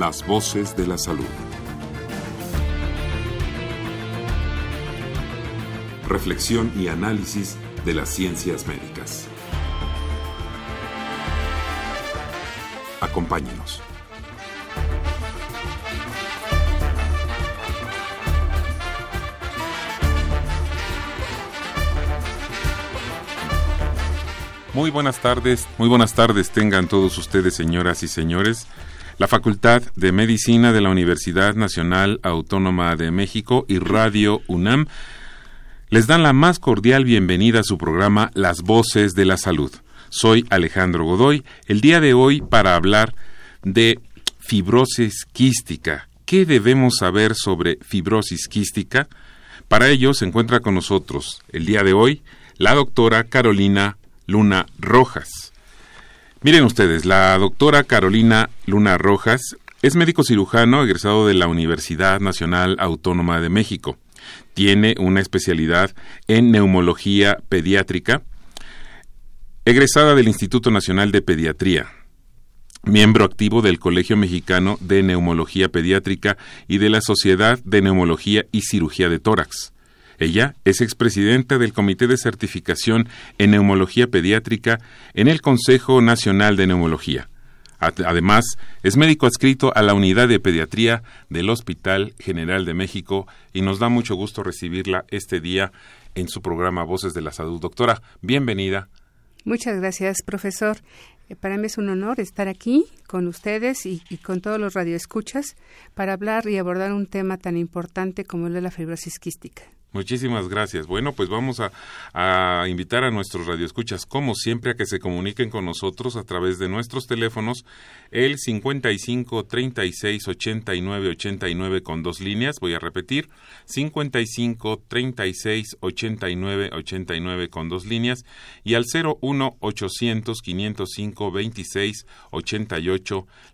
Las voces de la salud. Reflexión y análisis de las ciencias médicas. Acompáñenos. Muy buenas tardes, muy buenas tardes tengan todos ustedes, señoras y señores. La Facultad de Medicina de la Universidad Nacional Autónoma de México y Radio UNAM les dan la más cordial bienvenida a su programa Las Voces de la Salud. Soy Alejandro Godoy, el día de hoy para hablar de fibrosis quística. ¿Qué debemos saber sobre fibrosis quística? Para ello se encuentra con nosotros el día de hoy la doctora Carolina Luna Rojas. Miren ustedes, la doctora Carolina Luna Rojas es médico cirujano egresado de la Universidad Nacional Autónoma de México. Tiene una especialidad en neumología pediátrica, egresada del Instituto Nacional de Pediatría, miembro activo del Colegio Mexicano de Neumología Pediátrica y de la Sociedad de Neumología y Cirugía de Tórax. Ella es expresidenta del Comité de Certificación en Neumología Pediátrica en el Consejo Nacional de Neumología. Además, es médico adscrito a la Unidad de Pediatría del Hospital General de México y nos da mucho gusto recibirla este día en su programa Voces de la Salud. Doctora, bienvenida. Muchas gracias, profesor. Eh, para mí es un honor estar aquí con ustedes y, y, con todos los radioescuchas para hablar y abordar un tema tan importante como el de la fibrosis quística. Muchísimas gracias. Bueno, pues vamos a, a, invitar a nuestros radioescuchas, como siempre, a que se comuniquen con nosotros a través de nuestros teléfonos, el 55 36 89 89 con dos líneas, voy a repetir, 55 36 89 89 con dos líneas, y al 01 800 505 26 88,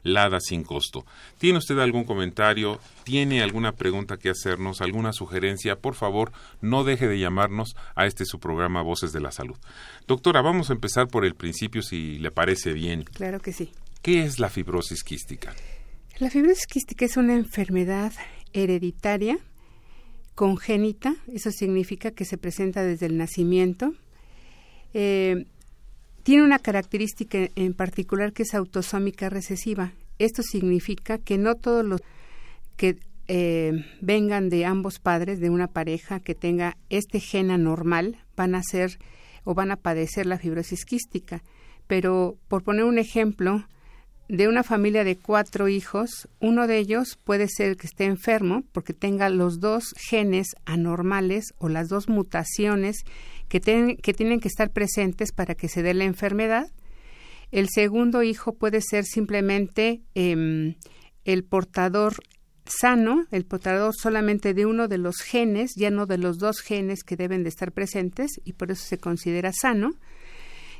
Lada sin costo. ¿Tiene usted algún comentario? ¿Tiene alguna pregunta que hacernos? ¿Alguna sugerencia? Por favor, no deje de llamarnos a este su programa Voces de la Salud. Doctora, vamos a empezar por el principio si le parece bien. Claro que sí. ¿Qué es la fibrosis quística? La fibrosis quística es una enfermedad hereditaria congénita, eso significa que se presenta desde el nacimiento. Eh, tiene una característica en particular que es autosómica recesiva. Esto significa que no todos los que eh, vengan de ambos padres, de una pareja que tenga este gen anormal, van a ser o van a padecer la fibrosis quística. Pero, por poner un ejemplo, de una familia de cuatro hijos, uno de ellos puede ser que esté enfermo porque tenga los dos genes anormales o las dos mutaciones que, tienen que estar presentes para que se dé la enfermedad. El segundo hijo puede ser simplemente eh, el portador sano, el portador solamente de uno de los genes, ya no de los dos genes que deben de estar presentes y por eso se considera sano.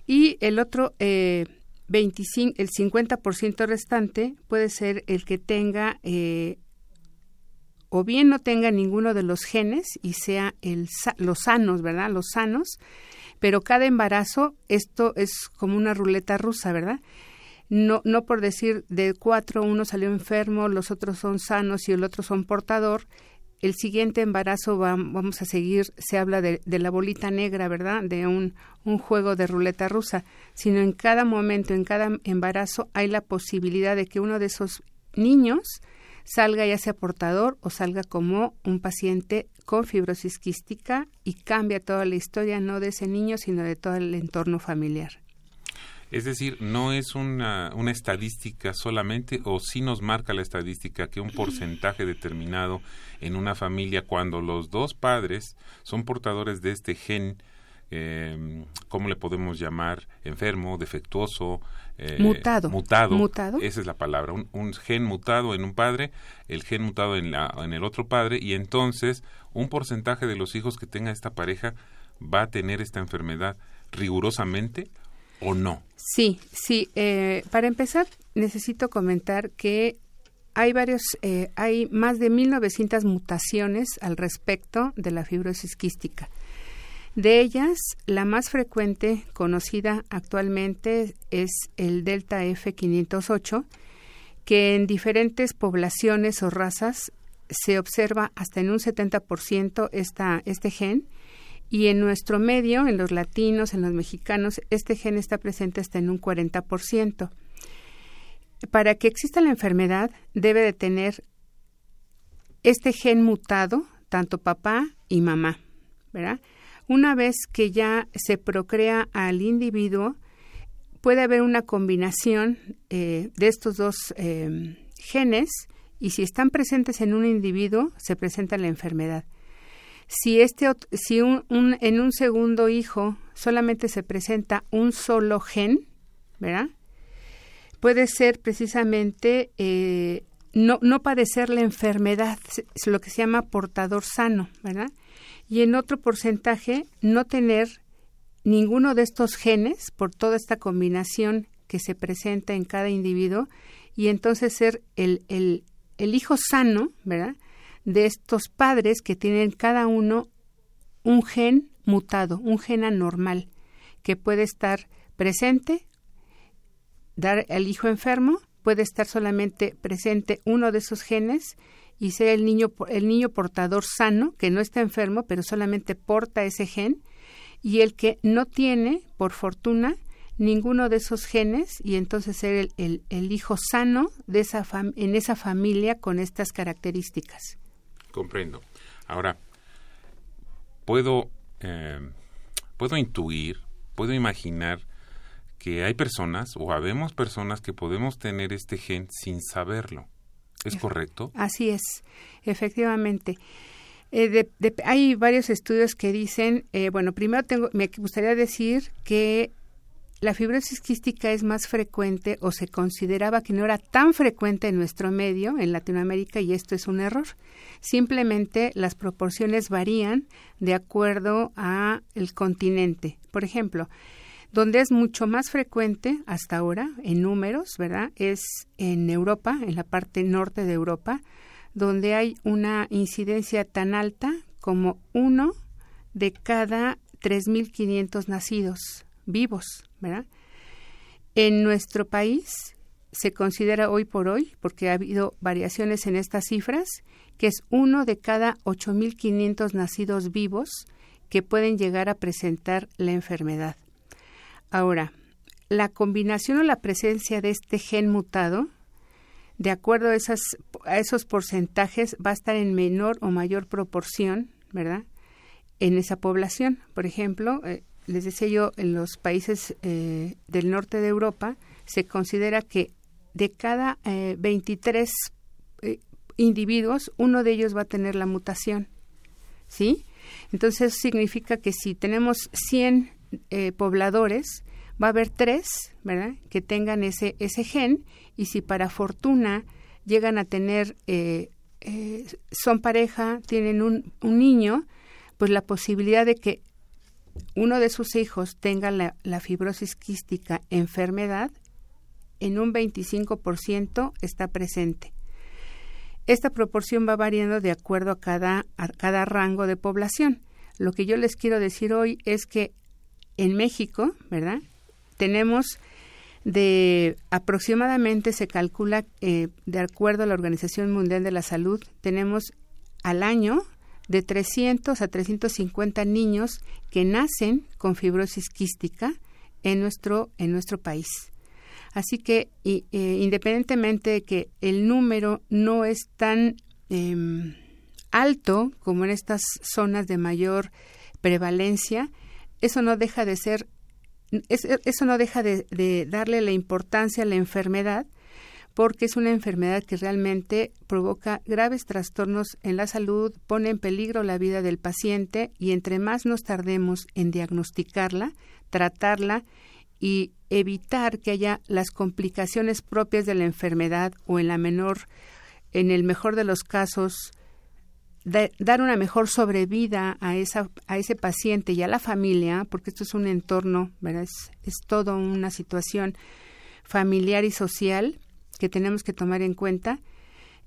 Y el otro, eh, 25, el 50% restante puede ser el que tenga eh, o bien no tenga ninguno de los genes y sea el, los sanos, ¿verdad? Los sanos, pero cada embarazo, esto es como una ruleta rusa, ¿verdad? no, no por decir de cuatro uno salió enfermo, los otros son sanos y el otro son portador, el siguiente embarazo va, vamos a seguir, se habla de, de, la bolita negra, ¿verdad? De un, un juego de ruleta rusa, sino en cada momento, en cada embarazo hay la posibilidad de que uno de esos niños salga ya sea portador o salga como un paciente con fibrosis quística y cambia toda la historia no de ese niño, sino de todo el entorno familiar. Es decir, no es una, una estadística solamente, o sí nos marca la estadística que un porcentaje determinado en una familia, cuando los dos padres son portadores de este gen eh, ¿cómo le podemos llamar? Enfermo, defectuoso, eh, mutado. mutado. Esa es la palabra. Un, gen mutado en un padre, el gen mutado en, la, en el otro padre, y entonces un porcentaje de los hijos que tenga esta pareja va a tener esta enfermedad rigurosamente o no. Sí, sí. Eh, para empezar, necesito comentar que hay varios, eh, hay más de 1.900 mutaciones al respecto de la fibrosis quística. De ellas, la más frecuente conocida actualmente es el delta F508, que en diferentes poblaciones o razas se observa hasta en un 70% esta, este gen y en nuestro medio, en los latinos, en los mexicanos, este gen está presente hasta en un 40%. Para que exista la enfermedad, debe de tener este gen mutado, tanto papá y mamá, ¿verdad? Una vez que ya se procrea al individuo, puede haber una combinación eh, de estos dos eh, genes y si están presentes en un individuo, se presenta la enfermedad. Si, este, si un, en un segundo hijo solamente se presenta un solo gen, ¿verdad? Puede ser precisamente eh, no, no padecer la enfermedad, lo que se llama portador sano, ¿verdad? Y en otro porcentaje no tener ninguno de estos genes por toda esta combinación que se presenta en cada individuo y entonces ser el, el, el hijo sano, ¿verdad? De estos padres que tienen cada uno un gen mutado, un gen anormal, que puede estar presente, dar al hijo enfermo, puede estar solamente presente uno de esos genes y ser el niño, el niño portador sano, que no está enfermo, pero solamente porta ese gen, y el que no tiene, por fortuna, ninguno de esos genes, y entonces ser el, el, hijo sano de esa en esa familia con estas características. Comprendo. Ahora, puedo, eh, puedo intuir, puedo imaginar que hay personas o habemos personas que podemos tener este gen sin saberlo. ¿Es correcto? Así es, efectivamente. Eh, hay varios estudios que dicen, eh, bueno, primero tengo, me gustaría decir que la fibrosis quística es más frecuente o se consideraba que no era tan frecuente en nuestro medio, en Latinoamérica, y esto es un error. Simplemente las proporciones varían de acuerdo a el continente. Por ejemplo, donde es mucho más frecuente hasta ahora, en números, ¿verdad? Es en Europa, en la parte norte de Europa, donde hay una incidencia tan alta como uno de cada 3.500 nacidos vivos. En nuestro país se considera hoy por hoy, porque ha habido variaciones en estas cifras, que es uno de cada 8.500 nacidos vivos que pueden llegar a presentar la enfermedad. Ahora, la combinación o la presencia de este gen mutado, de acuerdo a, esas, esos porcentajes, va a estar en menor o mayor proporción, ¿verdad? En esa población. Por ejemplo, eh, les decía yo, en los países eh, del norte de Europa, se considera que de cada 23 eh, individuos, uno de ellos va a tener la mutación. ¿Sí? Entonces, significa que si tenemos 100 eh, pobladores, va a haber tres, ¿verdad?, que tengan ese, ese gen y si para fortuna llegan a tener, eh, eh, son pareja, tienen un, un, niño, pues la posibilidad de que uno de sus hijos tenga la, la fibrosis quística enfermedad en un 25% está presente. Esta proporción va variando de acuerdo a cada, a cada rango de población. Lo que yo les quiero decir hoy es que en México, ¿verdad? Tenemos de aproximadamente se calcula, eh, de acuerdo a la Organización Mundial de la Salud, tenemos al año de 300 a 350 niños que nacen con fibrosis quística en nuestro, en nuestro país. Así que eh, independientemente de que el número no es tan em, alto como en estas zonas de mayor prevalencia, eso no deja de ser, eso no deja de, darle la importancia a la enfermedad, porque es una enfermedad que realmente provoca graves trastornos en la salud, pone en peligro la vida del paciente y entre más nos tardemos en diagnosticarla, tratarla y evitar que haya las complicaciones propias de la enfermedad o en la menor, en el mejor de los casos, dar una mejor sobrevida a, esa, a ese paciente y a la familia, porque esto es un entorno. Es, es todo una situación familiar y social que tenemos que tomar en cuenta.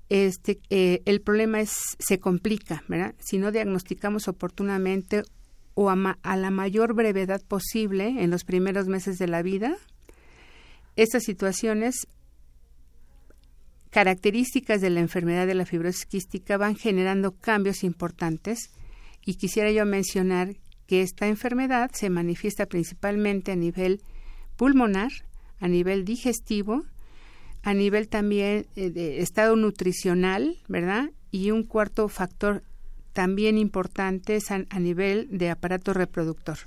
Este, eh, el problema es se complica, ¿verdad? Si no diagnosticamos oportunamente o a, a, la mayor brevedad posible en los primeros meses de la vida, estas situaciones características de la enfermedad de la fibrosis quística van generando cambios importantes y quisiera yo mencionar que esta enfermedad se manifiesta principalmente a nivel pulmonar, a nivel digestivo, a nivel también eh, de estado nutricional, ¿verdad? Y un cuarto factor también importante es a, nivel de aparato reproductor.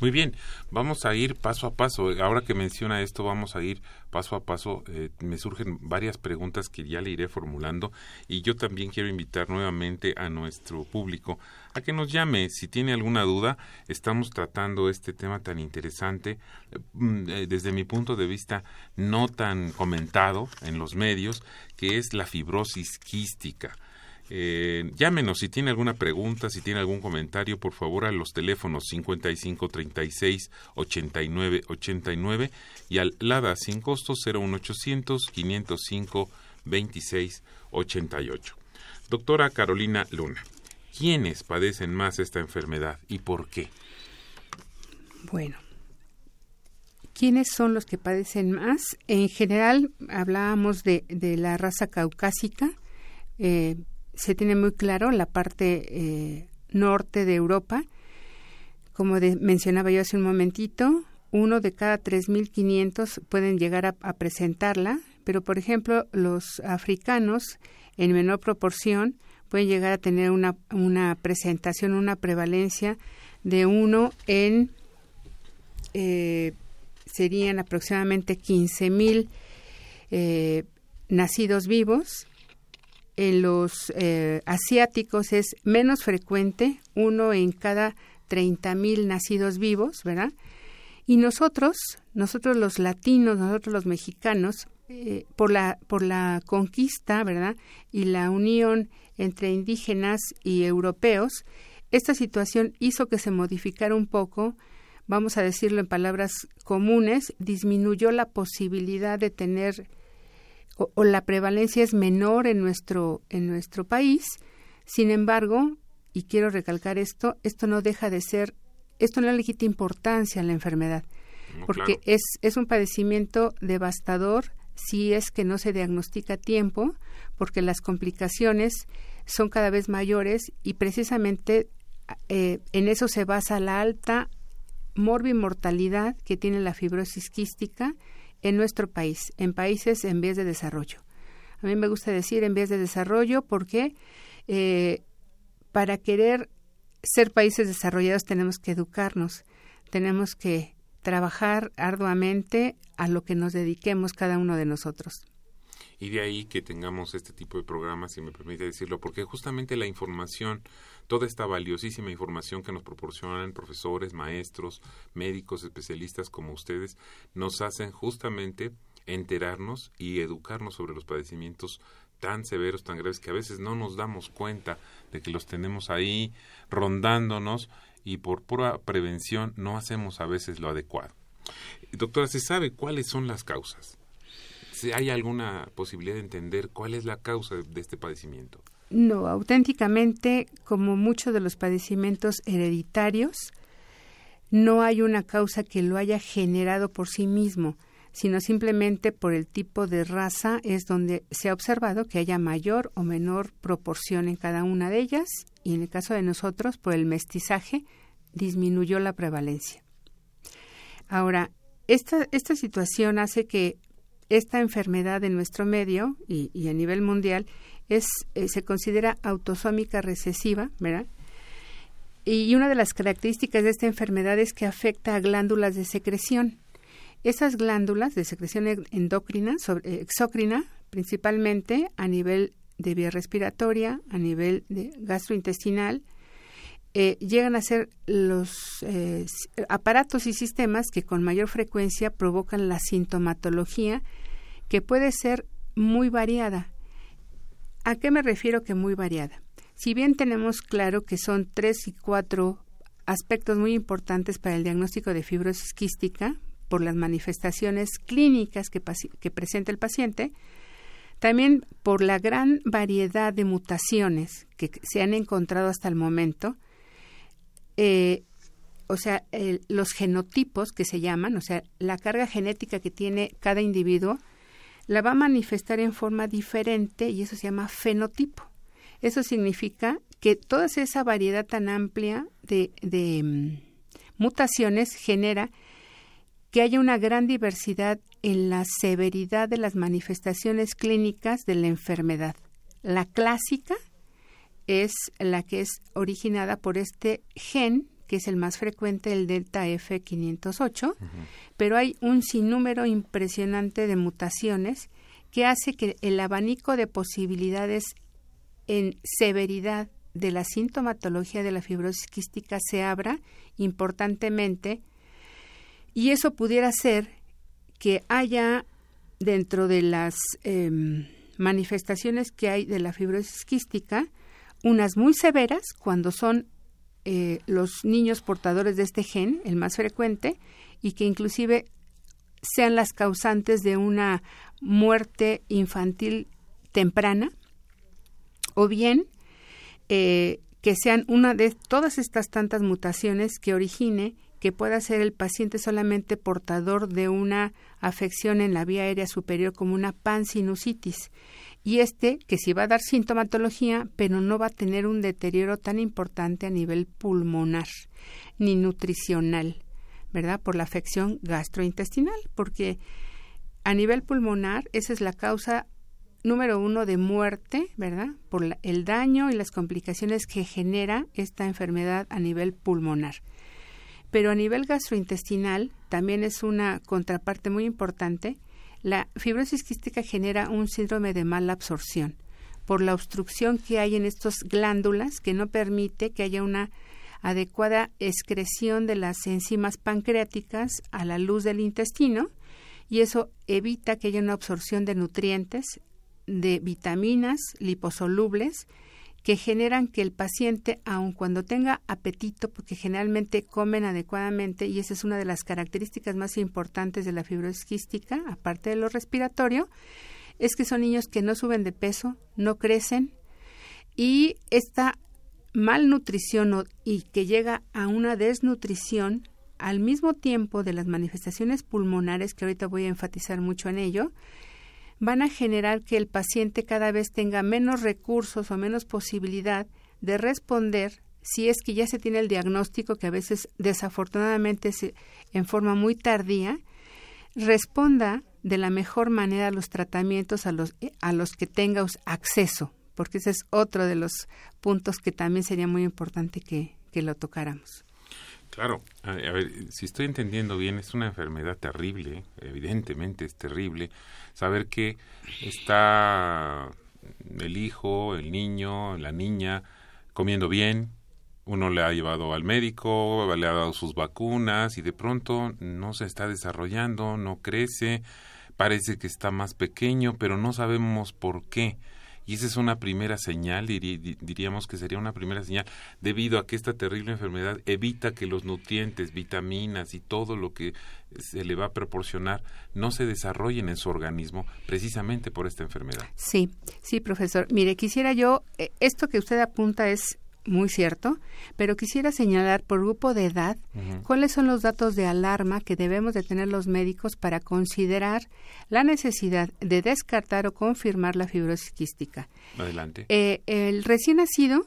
Muy bien, vamos a ir paso a paso. Ahora que menciona esto, vamos a ir paso a paso. Eh, me surgen varias preguntas que ya le iré formulando y yo también quiero invitar nuevamente a nuestro público a que nos llame si tiene alguna duda. Estamos tratando este tema tan interesante mm, eh, desde mi punto de vista no tan comentado en los medios, que es la fibrosis quística. Eh, llámenos si tiene alguna pregunta, si tiene algún comentario, por favor, a los teléfonos 55 36 89 89 y al LADA sin costo 01800 505 26 88. Doctora Carolina Luna, ¿quiénes padecen más esta enfermedad y por qué? Bueno, ¿quiénes son los que padecen más? En general, hablábamos de, la raza caucásica. Eh, se tiene muy claro la parte eh, norte de Europa. Como mencionaba yo hace un momentito, uno de cada 3.500 pueden llegar a, presentarla, pero por ejemplo los africanos en menor proporción pueden llegar a tener una, una presentación, una prevalencia de uno en, eh, serían aproximadamente 15.000 eh, nacidos vivos en los eh, asiáticos es menos frecuente, uno en cada 30.000 nacidos vivos, ¿verdad? Y nosotros, nosotros los latinos, nosotros los mexicanos, eh, por, la, por la conquista, ¿verdad? Y la unión entre indígenas y europeos, esta situación hizo que se modificara un poco, vamos a decirlo en palabras comunes, disminuyó la posibilidad de tener o, la prevalencia es menor en nuestro, en nuestro país. Sin embargo, y quiero recalcar esto, esto no deja de ser, esto no le quita importancia a la enfermedad, porque es, es un padecimiento devastador si es que no se diagnostica a tiempo, porque las complicaciones son cada vez mayores y precisamente eh, en eso se basa la alta morbimortalidad que tiene la fibrosis quística en nuestro país, en países en vías de desarrollo. A mí me gusta decir en vías de desarrollo porque eh, para querer ser países desarrollados tenemos que educarnos, tenemos que trabajar arduamente a lo que nos dediquemos cada uno de nosotros. Y de ahí que tengamos este tipo de programas, si me permite decirlo, porque justamente la información toda esta valiosísima información que nos proporcionan profesores, maestros, médicos, especialistas como ustedes, nos hacen justamente enterarnos y educarnos sobre los padecimientos tan severos, tan graves, que a veces no nos damos cuenta de que los tenemos ahí rondándonos y por pura prevención no hacemos a veces lo adecuado. Doctora, ¿se sabe cuáles son las causas? ¿Hay alguna posibilidad de entender cuál es la causa de este padecimiento? No, auténticamente, como muchos de los padecimientos hereditarios, no hay una causa que lo haya generado por sí mismo, sino simplemente por el tipo de raza es donde se ha observado que haya mayor o menor proporción en cada una de ellas y en el caso de nosotros, por el mestizaje, disminuyó la prevalencia. Ahora, esta, esta situación hace que esta enfermedad en nuestro medio y, a nivel mundial es, eh, se considera autosómica recesiva, ¿verdad? Y una de las características de esta enfermedad es que afecta a glándulas de secreción. Esas glándulas de secreción endocrina, sobre, exócrina, principalmente a nivel de vía respiratoria, a nivel de gastrointestinal, eh, llegan a ser los eh, aparatos y sistemas que con mayor frecuencia provocan la sintomatología que puede ser muy variada. ¿A qué me refiero que muy variada? Si bien tenemos claro que son tres y cuatro aspectos muy importantes para el diagnóstico de fibrosis quística por las manifestaciones clínicas que, presenta el paciente, también por la gran variedad de mutaciones que se han encontrado hasta el momento, eh, o sea, los genotipos que se llaman, o sea, la carga genética que tiene cada individuo, la va a manifestar en forma diferente y eso se llama fenotipo. Eso significa que toda esa variedad tan amplia de, de mm, mutaciones genera que haya una gran diversidad en la severidad de las manifestaciones clínicas de la enfermedad. La clásica es la que es originada por este gen, que es el más frecuente, el delta F508, pero hay un sinnúmero impresionante de mutaciones que hace que el abanico de posibilidades en severidad de la sintomatología de la fibrosis quística se abra importantemente. Y eso pudiera ser que haya dentro de las em, manifestaciones que hay de la fibrosis quística, unas muy severas cuando son eh, los niños portadores de este gen, el más frecuente, y que inclusive sean las causantes de una muerte infantil temprana, o bien eh, que sean una de todas estas tantas mutaciones que origine que pueda ser el paciente solamente portador de una afección en la vía aérea superior como una pansinusitis y este que sí va a dar sintomatología pero no va a tener un deterioro tan importante a nivel pulmonar ni nutricional, ¿verdad? Por la afección gastrointestinal, porque a nivel pulmonar esa es la causa número uno de muerte, ¿verdad? Por el daño y las complicaciones que genera esta enfermedad a nivel pulmonar. Pero a nivel gastrointestinal también es una contraparte muy importante. La fibrosis quística genera un síndrome de mala absorción por la obstrucción que hay en estas glándulas que no permite que haya una adecuada excreción de las enzimas pancreáticas a la luz del intestino y eso evita que haya una absorción de nutrientes, de vitaminas liposolubles que generan que el paciente, aun cuando tenga apetito, porque generalmente comen adecuadamente, y esa es una de las características más importantes de la fibrosis quística, aparte de lo respiratorio, es que son niños que no suben de peso, no crecen, y esta malnutrición y que llega a una desnutrición al mismo tiempo de las manifestaciones pulmonares, que ahorita voy a enfatizar mucho en ello, van a generar que el paciente cada vez tenga menos recursos o menos posibilidad de responder si es que ya se tiene el diagnóstico que a veces desafortunadamente se, en forma muy tardía responda de la mejor manera a los tratamientos a los a los que tenga acceso porque ese es otro de los puntos que también sería muy importante que, que lo tocáramos. Claro, a, ver, si estoy entendiendo bien, es una enfermedad terrible, evidentemente es terrible. Saber que está el hijo, el niño, la niña comiendo bien, uno le ha llevado al médico, le ha dado sus vacunas y de pronto no se está desarrollando, no crece, parece que está más pequeño, pero no sabemos por qué. Y esa es una primera señal, diríamos que sería una primera señal, debido a que esta terrible enfermedad evita que los nutrientes, vitaminas y todo lo que se le va a proporcionar no se desarrollen en su organismo precisamente por esta enfermedad. Sí, sí, profesor. Mire, quisiera yo, eh, esto que usted apunta es muy cierto, pero quisiera señalar por grupo de edad cuáles son los datos de alarma que debemos de tener los médicos para considerar la necesidad de descartar o confirmar la fibrosis quística. Adelante. Eh, el recién nacido,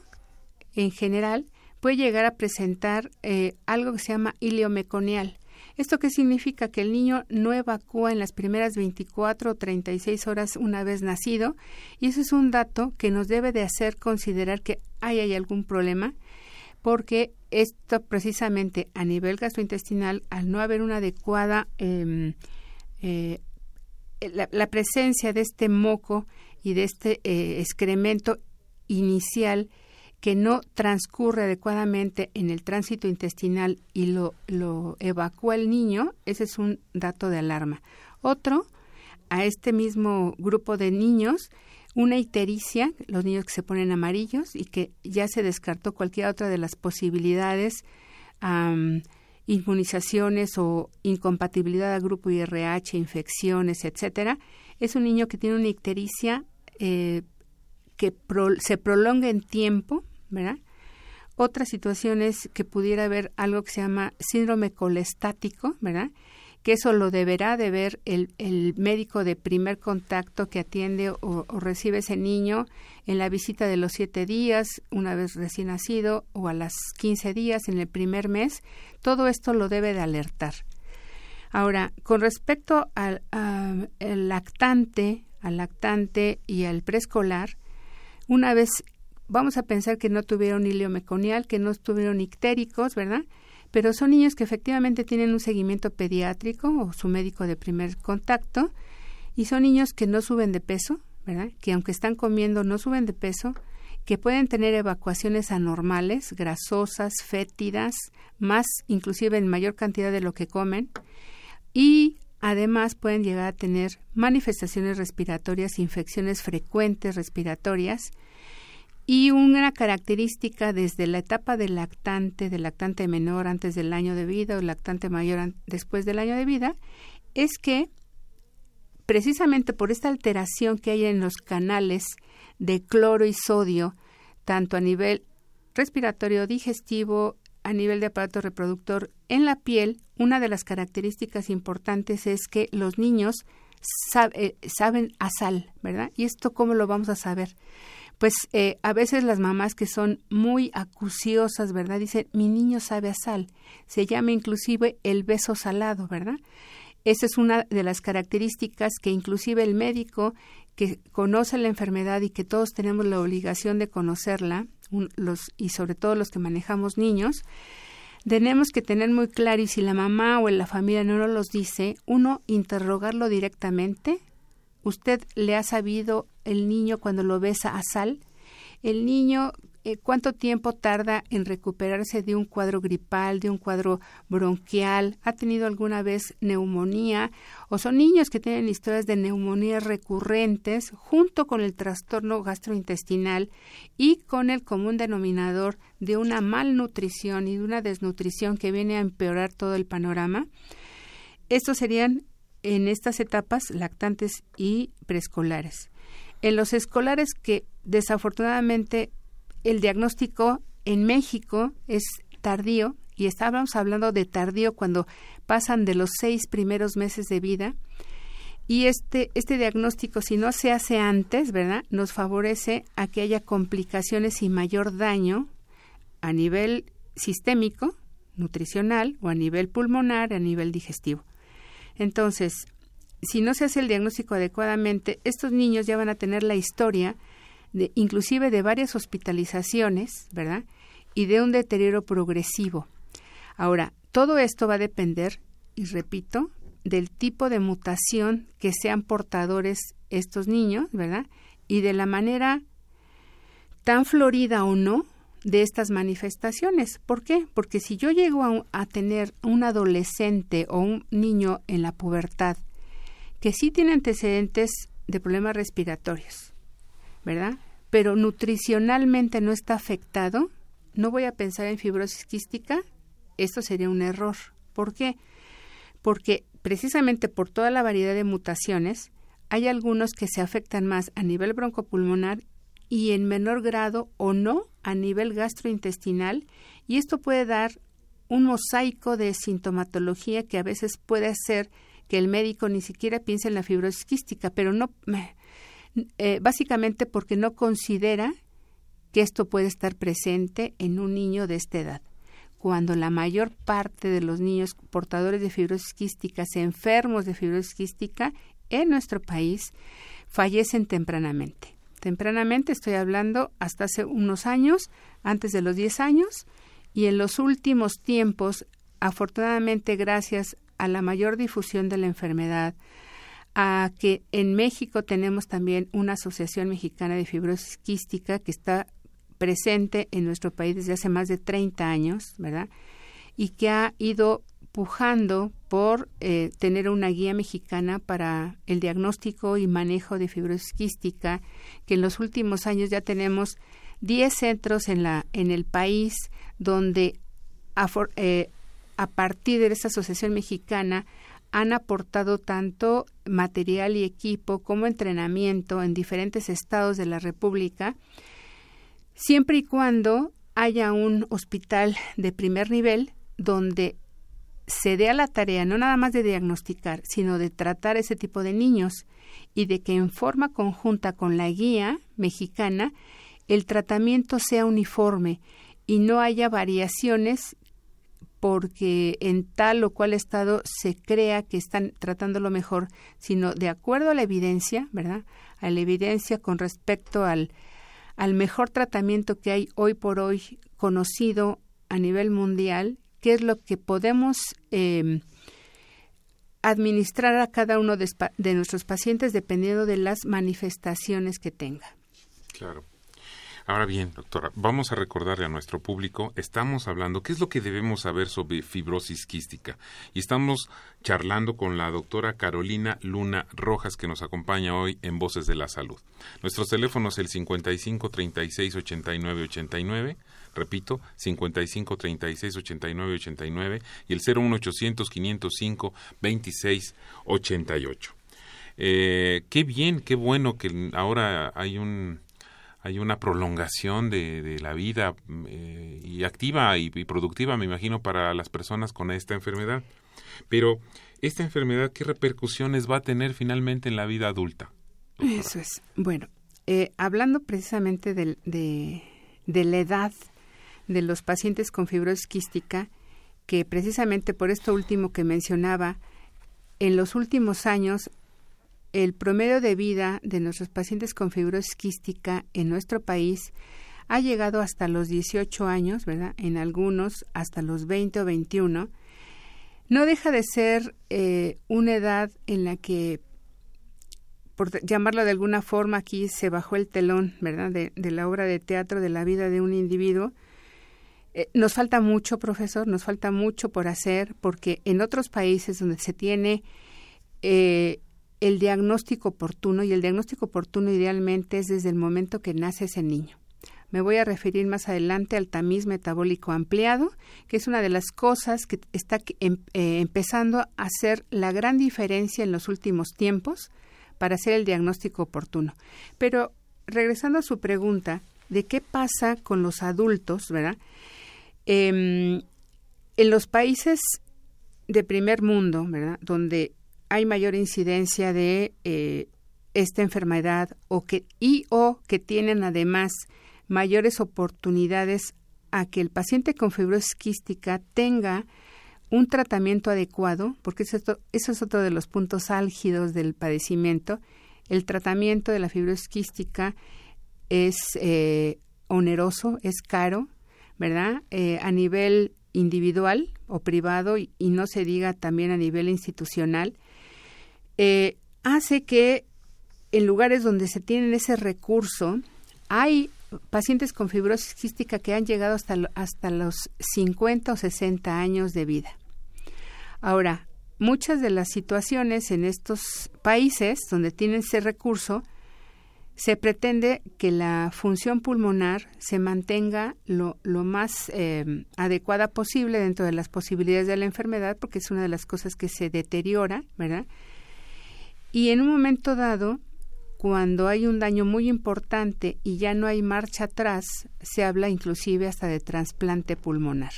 en general, puede llegar a presentar eh, algo que se llama iliomeconial. ¿Esto qué significa? Que el niño no evacúa en las primeras 24 o 36 horas una vez nacido y eso es un dato que nos debe de hacer considerar que hay, hay algún problema porque esto precisamente a nivel gastrointestinal, al no haber una adecuada em, eh, la, presencia de este moco y de este eh, excremento inicial que no transcurre adecuadamente en el tránsito intestinal y lo, lo evacúa el niño, ese es un dato de alarma. Otro, a este mismo grupo de niños, una ictericia, los niños que se ponen amarillos y que ya se descartó cualquier otra de las posibilidades, inmunizaciones o incompatibilidad al grupo IRH, infecciones, etcétera, es un niño que tiene una ictericia eh, que se prolonga en tiempo, ¿verdad? Otra situación es que pudiera haber algo que se llama síndrome colestático, ¿verdad? que eso lo deberá de ver el, el médico de primer contacto que atiende o, recibe ese niño en la visita de los siete días, una vez recién nacido, o a las quince días en el primer mes. Todo esto lo debe de alertar. Ahora, con respecto al, lactante, al lactante y al preescolar, una vez vamos a pensar que no tuvieron hilio meconial, que no estuvieron ictéricos, ¿verdad? pero son niños que efectivamente tienen un seguimiento pediátrico o su médico de primer contacto y son niños que no suben de peso, ¿verdad? Que aunque están comiendo no suben de peso, que pueden tener evacuaciones anormales, grasosas, fétidas, más inclusive en mayor cantidad de lo que comen y además pueden llegar a tener manifestaciones respiratorias, infecciones frecuentes respiratorias y una característica desde la etapa del lactante, del lactante menor antes del año de vida o lactante mayor después del año de vida, es que precisamente por esta alteración que hay en los canales de cloro y sodio, tanto a nivel respiratorio, digestivo, a nivel de aparato reproductor, en la piel, una de las características importantes es que los niños eh, saben a sal, ¿verdad? ¿Y esto cómo lo vamos a saber? Pues eh, a veces las mamás que son muy acuciosas, ¿verdad? Dicen, mi niño sabe a sal. Se llama inclusive el beso salado, ¿verdad? Esa es una de las características que inclusive el médico que conoce la enfermedad y que todos tenemos la obligación de conocerla, los, y sobre todo los que manejamos niños, tenemos que tener muy claro y si la mamá o la familia no nos los dice, uno, interrogarlo directamente, ¿Usted le ha sabido el niño cuando lo besa a sal? El niño, eh, ¿cuánto tiempo tarda en recuperarse de un cuadro gripal, de un cuadro bronquial? ¿Ha tenido alguna vez neumonía? ¿O son niños que tienen historias de neumonías recurrentes junto con el trastorno gastrointestinal y con el común denominador de una malnutrición y de una desnutrición que viene a empeorar todo el panorama? Estos serían en estas etapas lactantes y preescolares. En los escolares que desafortunadamente el diagnóstico en México es tardío, y estábamos hablando de tardío cuando pasan de los seis primeros meses de vida, y este, este diagnóstico, si no se hace antes, ¿verdad?, nos favorece a que haya complicaciones y mayor daño a nivel sistémico, nutricional, o a nivel pulmonar, a nivel digestivo. Entonces, si no se hace el diagnóstico adecuadamente, estos niños ya van a tener la historia de inclusive de varias hospitalizaciones, ¿verdad? Y de un deterioro progresivo. Ahora, todo esto va a depender, y repito, del tipo de mutación que sean portadores estos niños, ¿verdad? Y de la manera tan florida o no de estas manifestaciones. ¿Por qué? Porque si yo llego a, tener un adolescente o un niño en la pubertad que sí tiene antecedentes de problemas respiratorios, ¿verdad? Pero nutricionalmente no está afectado, no voy a pensar en fibrosis quística, esto sería un error. ¿Por qué? Porque precisamente por toda la variedad de mutaciones, hay algunos que se afectan más a nivel broncopulmonar y en menor grado o no a nivel gastrointestinal y esto puede dar un mosaico de sintomatología que a veces puede hacer que el médico ni siquiera piense en la fibrosis quística, pero no eh, básicamente porque no considera que esto puede estar presente en un niño de esta edad. Cuando la mayor parte de los niños portadores de fibrosis quística, enfermos de fibrosis quística en nuestro país, fallecen tempranamente tempranamente, estoy hablando hasta hace unos años, antes de los 10 años, y en los últimos tiempos, afortunadamente gracias a la mayor difusión de la enfermedad, a que en México tenemos también una Asociación Mexicana de Fibrosis Quística que está presente en nuestro país desde hace más de 30 años, ¿verdad? Y que ha ido pujando por eh, tener una guía mexicana para el diagnóstico y manejo de fibrosis quística, que en los últimos años ya tenemos 10 centros en, la, en el país donde a, eh, a partir de esta asociación mexicana han aportado tanto material y equipo como entrenamiento en diferentes estados de la República, siempre y cuando haya un hospital de primer nivel donde se dé a la tarea no nada más de diagnosticar, sino de tratar ese tipo de niños y de que en forma conjunta con la guía mexicana el tratamiento sea uniforme y no haya variaciones porque en tal o cual estado se crea que están tratándolo mejor, sino de acuerdo a la evidencia, ¿verdad? A la evidencia con respecto al, al mejor tratamiento que hay hoy por hoy conocido a nivel mundial, qué es lo que podemos eh, administrar a cada uno de, de nuestros pacientes dependiendo de las manifestaciones que tenga. Claro. Ahora bien, doctora, vamos a recordarle a nuestro público, estamos hablando, ¿qué es lo que debemos saber sobre fibrosis quística? Y estamos charlando con la doctora Carolina Luna Rojas, que nos acompaña hoy en Voces de la Salud. Nuestros teléfonos el 55 36 89 89, repito, 55 36 89 89 y el 01800 505 26 88. Eh, qué bien, qué bueno que ahora hay un hay una prolongación de, la vida eh, y activa y, productiva, me imagino, para las personas con esta enfermedad. Pero, ¿esta enfermedad qué repercusiones va a tener finalmente en la vida adulta? Eso es. Bueno, eh, hablando precisamente de, de, la edad de los pacientes con fibrosis quística, que precisamente por esto último que mencionaba, en los últimos años el promedio de vida de nuestros pacientes con fibrosis quística en nuestro país ha llegado hasta los 18 años, ¿verdad? En algunos hasta los 20 o 21. No deja de ser eh, una edad en la que, por llamarlo de alguna forma, aquí se bajó el telón, ¿verdad? De, la obra de teatro, de la vida de un individuo. Eh, nos falta mucho, profesor, nos falta mucho por hacer, porque en otros países donde se tiene eh, el diagnóstico oportuno y el diagnóstico oportuno idealmente es desde el momento que nace ese niño. Me voy a referir más adelante al tamiz metabólico ampliado, que es una de las cosas que está em, eh, empezando a hacer la gran diferencia en los últimos tiempos para hacer el diagnóstico oportuno. Pero regresando a su pregunta de qué pasa con los adultos, ¿verdad? Em, en los países de primer mundo, ¿verdad? Donde hay mayor incidencia de eh, esta enfermedad o que y o que tienen además mayores oportunidades a que el paciente con fibrosis quística tenga un tratamiento adecuado, porque eso, es otro de los puntos álgidos del padecimiento. El tratamiento de la fibrosis quística es eh, oneroso, es caro, ¿verdad? Eh, a nivel individual o privado y, no se diga también a nivel institucional. Eh, hace que en lugares donde se tienen ese recurso, hay pacientes con fibrosis quística que han llegado hasta, hasta los 50 o 60 años de vida. Ahora, muchas de las situaciones en estos países donde tienen ese recurso, se pretende que la función pulmonar se mantenga lo, lo más eh, adecuada posible dentro de las posibilidades de la enfermedad, porque es una de las cosas que se deteriora, ¿verdad? Y en un momento dado, cuando hay un daño muy importante y ya no hay marcha atrás, se habla inclusive hasta de trasplante pulmonar.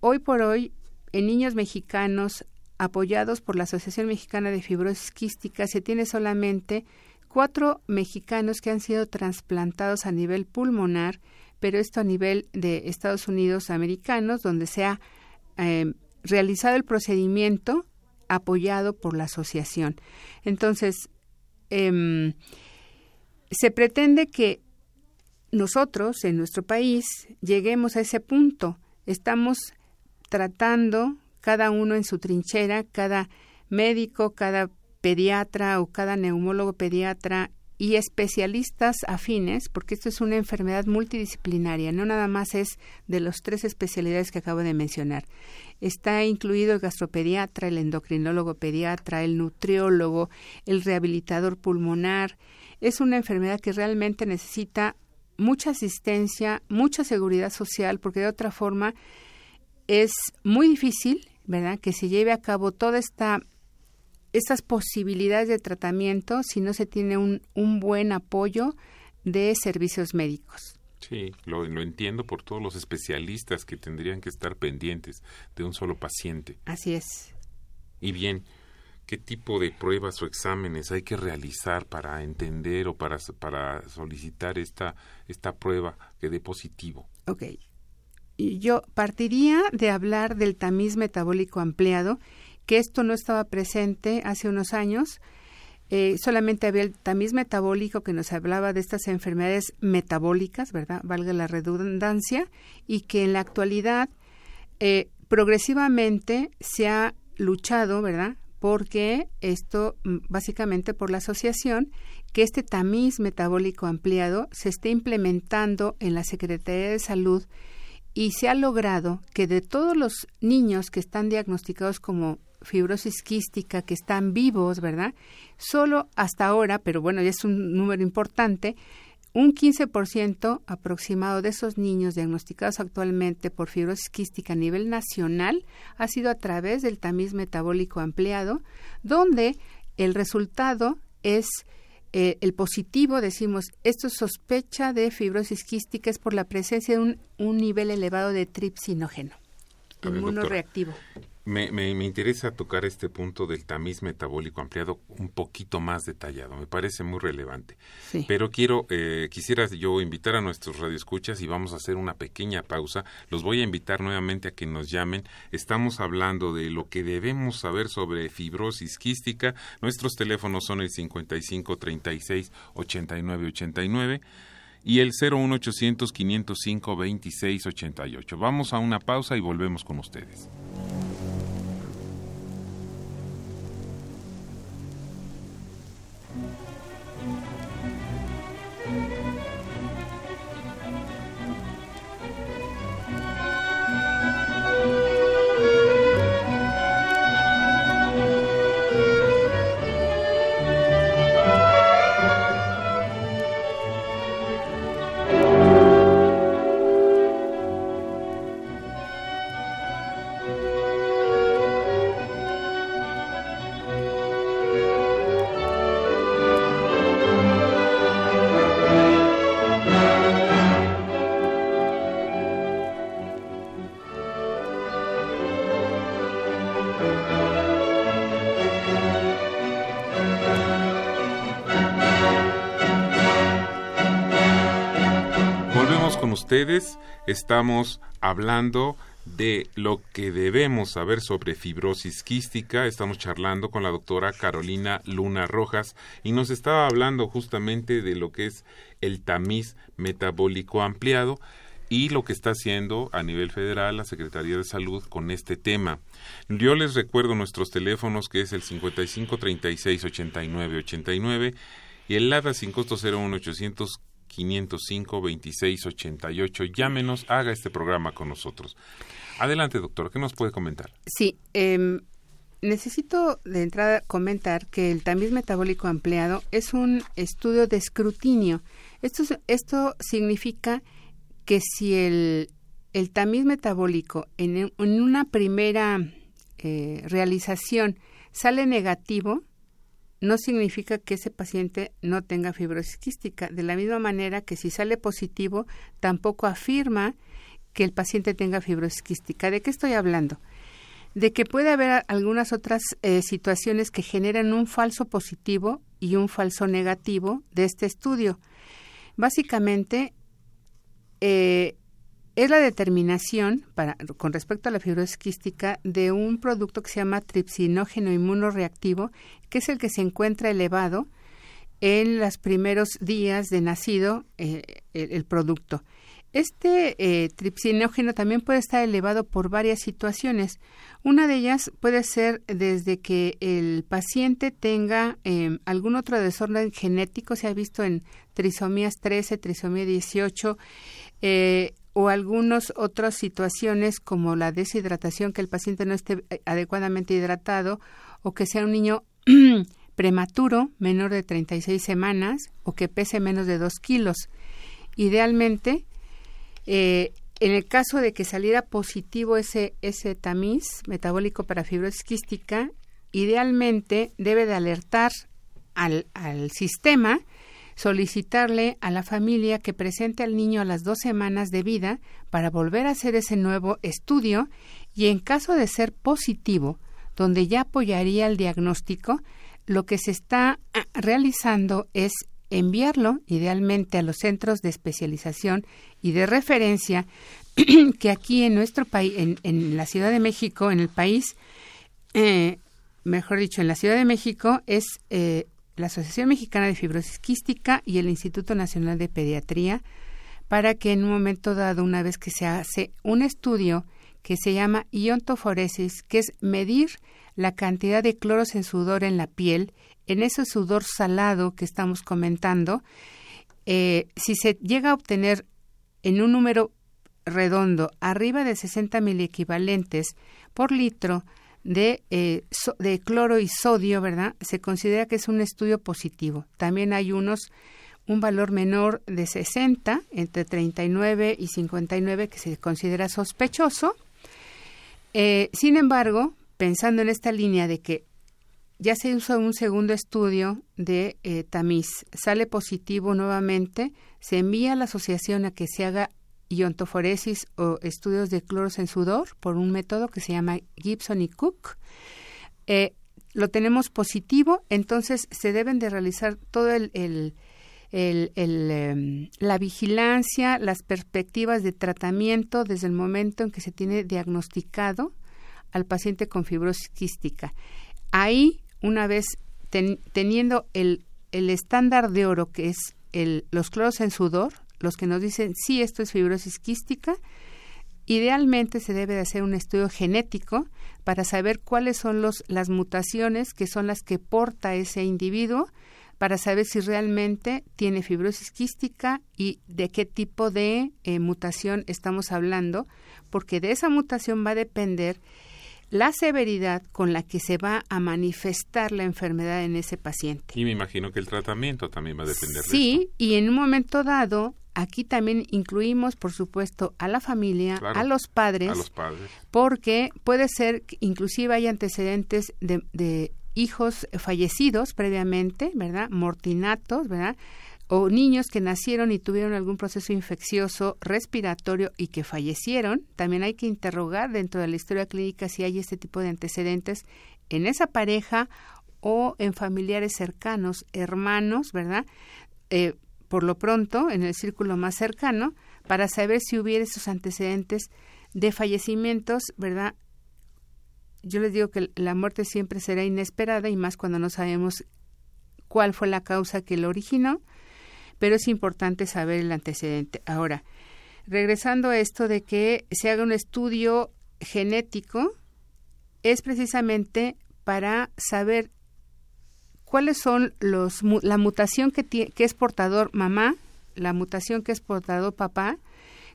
Hoy por hoy, en niños mexicanos apoyados por la Asociación Mexicana de Fibrosis Quística, se tiene solamente cuatro mexicanos que han sido trasplantados a nivel pulmonar, pero esto a nivel de Estados Unidos americanos, donde se ha eh, realizado el procedimiento apoyado por la asociación. Entonces, em, se pretende que nosotros en nuestro país lleguemos a ese punto. Estamos tratando cada uno en su trinchera, cada médico, cada pediatra o cada neumólogo pediatra y especialistas afines, porque esto es una enfermedad multidisciplinaria, no nada más es de las tres especialidades que acabo de mencionar. Está incluido el gastropediatra, el endocrinólogo pediatra, el nutriólogo, el rehabilitador pulmonar. Es una enfermedad que realmente necesita mucha asistencia, mucha seguridad social, porque de otra forma es muy difícil, ¿verdad?, que se lleve a cabo toda esta estas posibilidades de tratamiento si no se tiene un, un buen apoyo de servicios médicos. Sí, lo, lo, entiendo por todos los especialistas que tendrían que estar pendientes de un solo paciente. Así es. Y bien, ¿qué tipo de pruebas o exámenes hay que realizar para entender o para, para solicitar esta, esta prueba que dé positivo? Ok. Yo partiría de hablar del tamiz metabólico ampliado, que esto no estaba presente hace unos años. Eh, solamente había el tamiz metabólico que nos hablaba de estas enfermedades metabólicas, ¿verdad? Valga la redundancia, y que en la actualidad eh, progresivamente se ha luchado, ¿verdad? Porque esto, mm, básicamente por la asociación, que este tamiz metabólico ampliado se esté implementando en la Secretaría de Salud y se ha logrado que de todos los niños que están diagnosticados como fibrosis quística que están vivos, ¿verdad? Solo hasta ahora, pero bueno, ya es un número importante, un 15% aproximado de esos niños diagnosticados actualmente por fibrosis quística a nivel nacional ha sido a través del tamiz metabólico ampliado, donde el resultado es eh, el positivo, decimos, esto sospecha de fibrosis quística es por la presencia de un, un nivel elevado de tripsinógeno, inmunoreactivo. Me, me, me, interesa tocar este punto del tamiz metabólico ampliado un poquito más detallado. Me parece muy relevante. Sí. Pero quiero, eh, quisiera yo invitar a nuestros radioescuchas y vamos a hacer una pequeña pausa. Los voy a invitar nuevamente a que nos llamen. Estamos hablando de lo que debemos saber sobre fibrosis quística. Nuestros teléfonos son el 55 36 89 89 y el 01800 505 26 88. Vamos a una pausa y volvemos con ustedes. Ustedes. Estamos hablando de lo que debemos saber sobre fibrosis quística. Estamos charlando con la doctora Carolina Luna Rojas y nos estaba hablando justamente de lo que es el tamiz metabólico ampliado y lo que está haciendo a nivel federal la Secretaría de Salud con este tema. Yo les recuerdo nuestros teléfonos que es el 55 36 89 89 y el LADA sin costo 01 800 505 2688. Llámenos, haga este programa con nosotros. Adelante, doctor, ¿qué nos puede comentar? Sí, eh, necesito de entrada comentar que el tamiz metabólico ampliado es un estudio de escrutinio. Esto, esto significa que si el, el tamiz metabólico en, en una primera eh, realización sale negativo, no significa que ese paciente no tenga fibrosis quística. De la misma manera que si sale positivo, tampoco afirma que el paciente tenga fibrosis quística. ¿De qué estoy hablando? De que puede haber algunas otras eh, situaciones que generan un falso positivo y un falso negativo de este estudio. Básicamente, eh, es la determinación para, con respecto a la fibrosis quística de un producto que se llama tripsinógeno inmunoreactivo, que es el que se encuentra elevado en los primeros días de nacido eh, el, producto. Este eh, tripsinógeno también puede estar elevado por varias situaciones. Una de ellas puede ser desde que el paciente tenga em, algún otro desorden genético, se ha visto en trisomías 13, trisomía 18, eh, o algunas otras situaciones como la deshidratación, que el paciente no esté eh, adecuadamente hidratado, o que sea un niño prematuro, menor de 36 semanas, o que pese menos de 2 kilos. Idealmente, eh, en el caso de que saliera positivo ese, ese tamiz metabólico para fibrosis quística, idealmente debe de alertar al, al sistema, solicitarle a la familia que presente al niño a las dos semanas de vida para volver a hacer ese nuevo estudio y en caso de ser positivo, donde ya apoyaría el diagnóstico, lo que se está ah, realizando es enviarlo idealmente a los centros de especialización y de referencia que aquí en nuestro país, en, la Ciudad de México, en el país, eh, mejor dicho, en la Ciudad de México es eh, la Asociación Mexicana de Fibrosis Quística y el Instituto Nacional de Pediatría para que en un momento dado, una vez que se hace un estudio que se llama iontoforesis, que es medir la cantidad de cloros en sudor en la piel en ese sudor salado que estamos comentando, eh, si se llega a obtener en un número redondo arriba de 60 equivalentes por litro de, eh, de cloro y sodio, ¿verdad? Se considera que es un estudio positivo. También hay unos, un valor menor de 60, entre 39 y 59, que se considera sospechoso. Eh, sin embargo, pensando en esta línea de que ya se usa un segundo estudio de eh, tamiz. Sale positivo nuevamente, se envía a la asociación a que se haga iontoforesis o estudios de cloros en sudor por un método que se llama Gibson y Cook. Eh, lo tenemos positivo, entonces se deben de realizar todo el, em, la vigilancia, las perspectivas de tratamiento desde el momento en que se tiene diagnosticado al paciente con fibrosis quística. Ahí una vez teniendo el, estándar de oro que es los cloros en sudor, los que nos dicen sí, esto es fibrosis quística, idealmente se debe de hacer un estudio genético para saber cuáles son los, las mutaciones que son las que porta ese individuo para saber si realmente tiene fibrosis quística y de qué tipo de eh, mutación estamos hablando, porque de esa mutación va a depender la severidad con la que se va a manifestar la enfermedad en ese paciente. Y me imagino que el tratamiento también va a depender sí, de Sí, y en un momento dado, aquí también incluimos, por supuesto, a la familia, a, los padres, a los padres, porque puede ser que inclusive hay antecedentes de, de hijos fallecidos previamente, ¿verdad? Mortinatos, ¿verdad? o niños que nacieron y tuvieron algún proceso infeccioso respiratorio y que fallecieron, también hay que interrogar dentro de la historia clínica si hay este tipo de antecedentes en esa pareja o en familiares cercanos, hermanos, ¿verdad? Eh, por lo pronto, en el círculo más cercano, para saber si hubiera esos antecedentes de fallecimientos, ¿verdad? Yo les digo que la muerte siempre será inesperada y más cuando no sabemos cuál fue la causa que lo originó pero es importante saber el antecedente. Ahora, regresando a esto de que se haga un estudio genético, es precisamente para saber cuáles son los la mutación que, que es portador mamá, la mutación que es portador papá,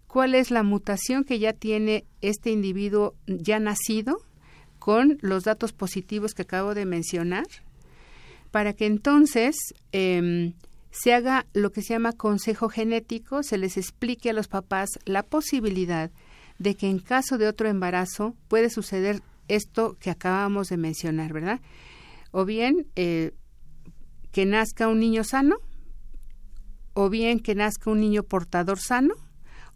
cuál es la mutación que ya tiene este individuo ya nacido con los datos positivos que acabo de mencionar, para que entonces eh, se haga lo que se llama consejo genético, se les explique a los papás la posibilidad de que en caso de otro embarazo puede suceder esto que acabamos de mencionar, ¿verdad? O bien eh, que nazca un niño sano, o bien que nazca un niño portador sano,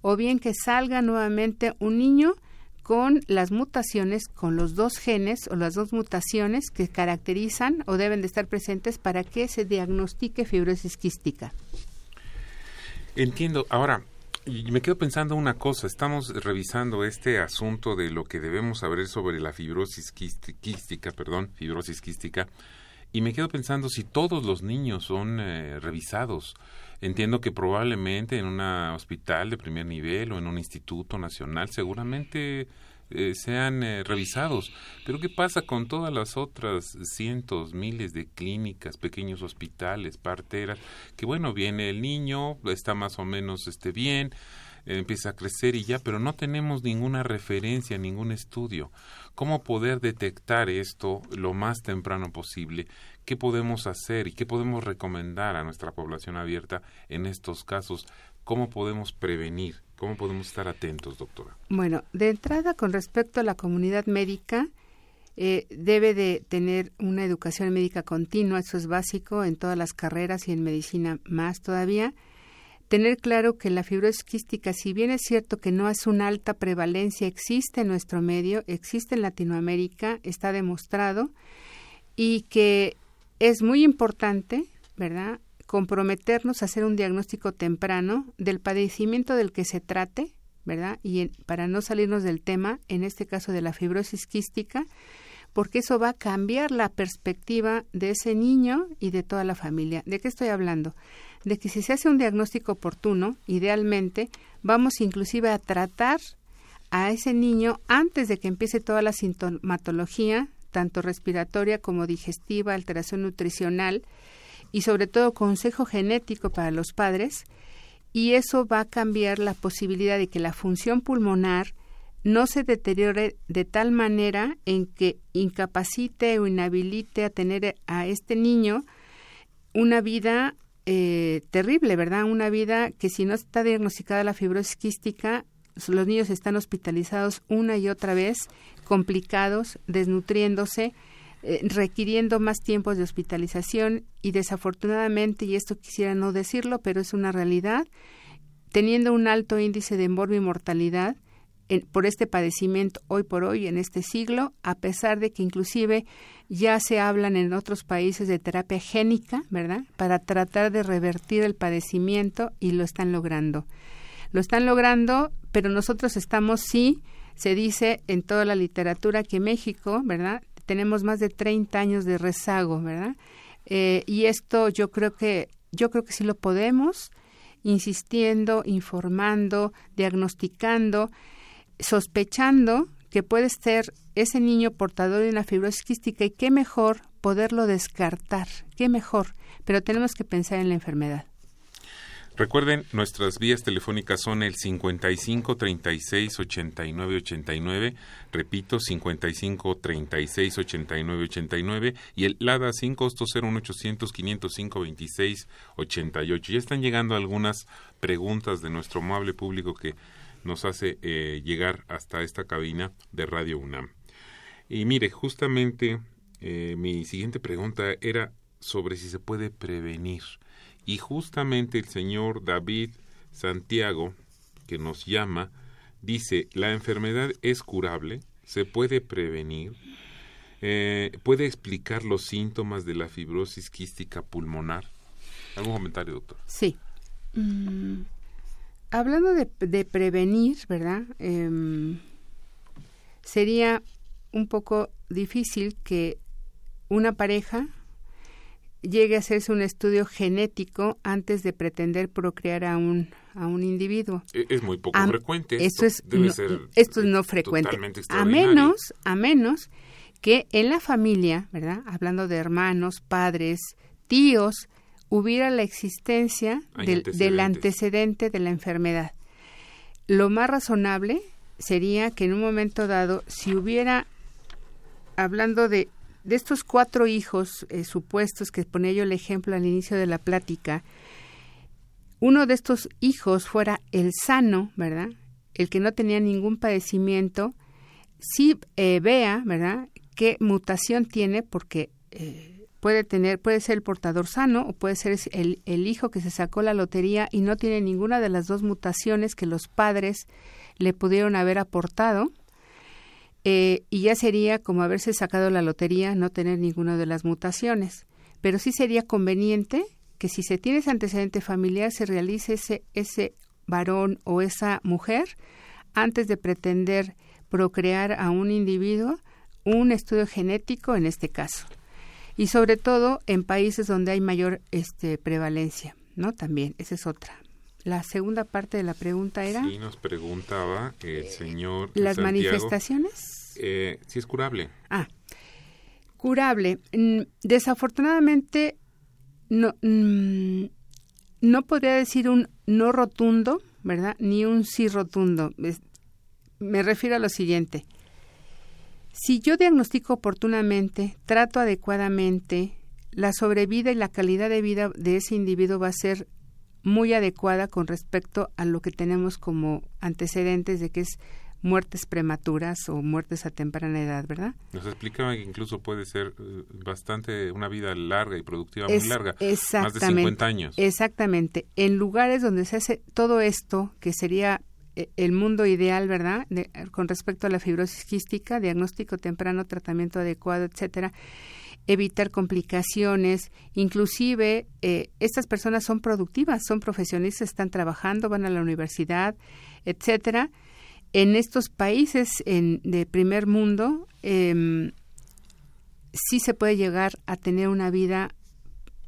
o bien que salga nuevamente un niño con las mutaciones, con los dos genes o las dos mutaciones que caracterizan o deben de estar presentes para que se diagnostique fibrosis quística. Entiendo. Ahora, me quedo pensando una cosa. Estamos revisando este asunto de lo que debemos saber sobre la fibrosis quística, perdón, fibrosis quística, Y me quedo pensando si todos los niños son eh, revisados. Entiendo que probablemente en un hospital de primer nivel o en un instituto nacional seguramente eh, sean eh, revisados. Pero ¿qué pasa con todas las otras cientos, miles de clínicas, pequeños hospitales, parteras? Que bueno, viene el niño, está más o menos este, bien, empieza a crecer y ya, pero no tenemos ninguna referencia, ningún estudio. ¿Cómo poder detectar esto lo más temprano posible? ¿Qué podemos hacer y qué podemos recomendar a nuestra población abierta en estos casos? ¿Cómo podemos prevenir? ¿Cómo podemos estar atentos, doctora? Bueno, de entrada, con respecto a la comunidad médica, eh, debe de tener una educación médica continua, eso es básico en todas las carreras y en medicina más todavía tener claro que la fibrosis quística, si bien es cierto que no es una alta prevalencia, existe en nuestro medio, existe en Latinoamérica, está demostrado, y que es muy importante, ¿verdad?, comprometernos a hacer un diagnóstico temprano del padecimiento del que se trate, ¿verdad? Y para no salirnos del tema, en este caso de la fibrosis quística, porque eso va a cambiar la perspectiva de ese niño y de toda la familia. ¿De qué estoy hablando? de que si se hace un diagnóstico oportuno, idealmente, vamos inclusive a tratar a ese niño antes de que empiece toda la sintomatología, tanto respiratoria como digestiva, alteración nutricional y sobre todo consejo genético para los padres, y eso va a cambiar la posibilidad de que la función pulmonar no se deteriore de tal manera en que incapacite o inhabilite a tener a este niño una vida eh, terrible, ¿verdad? Una vida que si no está diagnosticada la fibrosis quística, los niños están hospitalizados una y otra vez, complicados, desnutriéndose, eh, requiriendo más tiempos de hospitalización y desafortunadamente, y esto quisiera no decirlo, pero es una realidad, teniendo un alto índice de emborbio y mortalidad, por este padecimiento hoy por hoy en este siglo, a pesar de que inclusive ya se hablan en otros países de terapia génica, ¿verdad? Para tratar de revertir el padecimiento y lo están logrando. Lo están logrando, pero nosotros estamos, sí, se dice en toda la literatura que México, ¿verdad? Tenemos más de 30 años de rezago, ¿verdad? Eh, y esto yo creo que yo creo que sí lo podemos, insistiendo, informando, diagnosticando sospechando que puede ser ese niño portador de una fibrosis quística y qué mejor poderlo descartar, qué mejor, pero tenemos que pensar en la enfermedad. Recuerden, nuestras vías telefónicas son el 55 36 89 89, repito, 55 36 89 89 y el LADA sin costo 01800 505 26 88. Ya están llegando algunas preguntas de nuestro amable público que nos hace eh, llegar hasta esta cabina de Radio UNAM. Y mire, justamente eh, mi siguiente pregunta era sobre si se puede prevenir. Y justamente el señor David Santiago, que nos llama, dice, la enfermedad es curable, se puede prevenir, eh, puede explicar los síntomas de la fibrosis quística pulmonar. ¿Algún comentario, doctor? Sí. Mm, hablando de, prevenir, ¿verdad? Em, sería un poco difícil que una pareja llegue a hacerse un estudio genético antes de pretender procrear a un a un individuo. E, es muy poco frecuente. Esto, es no, esto es no frecuente. A menos a menos que en la familia, ¿verdad? Hablando de hermanos, padres, tíos, hubiera la existencia del, antecedente de la enfermedad. Lo más razonable sería que en un momento dado, si hubiera, hablando de, de estos cuatro hijos eh, supuestos que ponía yo el ejemplo al inicio de la plática, uno de estos hijos fuera el sano, ¿verdad? El que no tenía ningún padecimiento, si eh, vea, ¿verdad? qué mutación tiene, porque eh, puede tener, puede ser el portador sano o puede ser el, el, hijo que se sacó la lotería y no tiene ninguna de las dos mutaciones que los padres le pudieron haber aportado. Eh, y ya sería como haberse sacado la lotería, no tener ninguna de las mutaciones. Pero sí sería conveniente que si se tiene ese antecedente familiar se realice ese, ese varón o esa mujer antes de pretender procrear a un individuo un estudio genético en este caso. Y sobre todo en países donde hay mayor este, prevalencia, ¿no? También, esa es otra. La segunda parte de la pregunta era... Sí, nos preguntaba el señor... ¿Las manifestaciones? Eh, si es curable. Ah, curable. Mm, desafortunadamente, no, mm, no podría decir un no rotundo, ¿verdad? Ni un sí rotundo. Me refiero a lo siguiente. Si yo diagnostico oportunamente, trato adecuadamente, la sobrevida y la calidad de vida de ese individuo va a ser muy adecuada con respecto a lo que tenemos como antecedentes de que es muertes prematuras o muertes a temprana edad, ¿verdad? Nos explicaba que incluso puede ser eh, bastante una vida larga y productiva muy larga, más de 50 años. Exactamente. En lugares donde se hace todo esto, que sería el mundo ideal, ¿verdad? con respecto a la fibrosis quística, diagnóstico temprano, tratamiento adecuado, etcétera, evitar complicaciones, inclusive eh, estas personas son productivas, son profesionistas, están trabajando, van a la universidad, etcétera en estos países en, de primer mundo eh, sí se puede llegar a tener una vida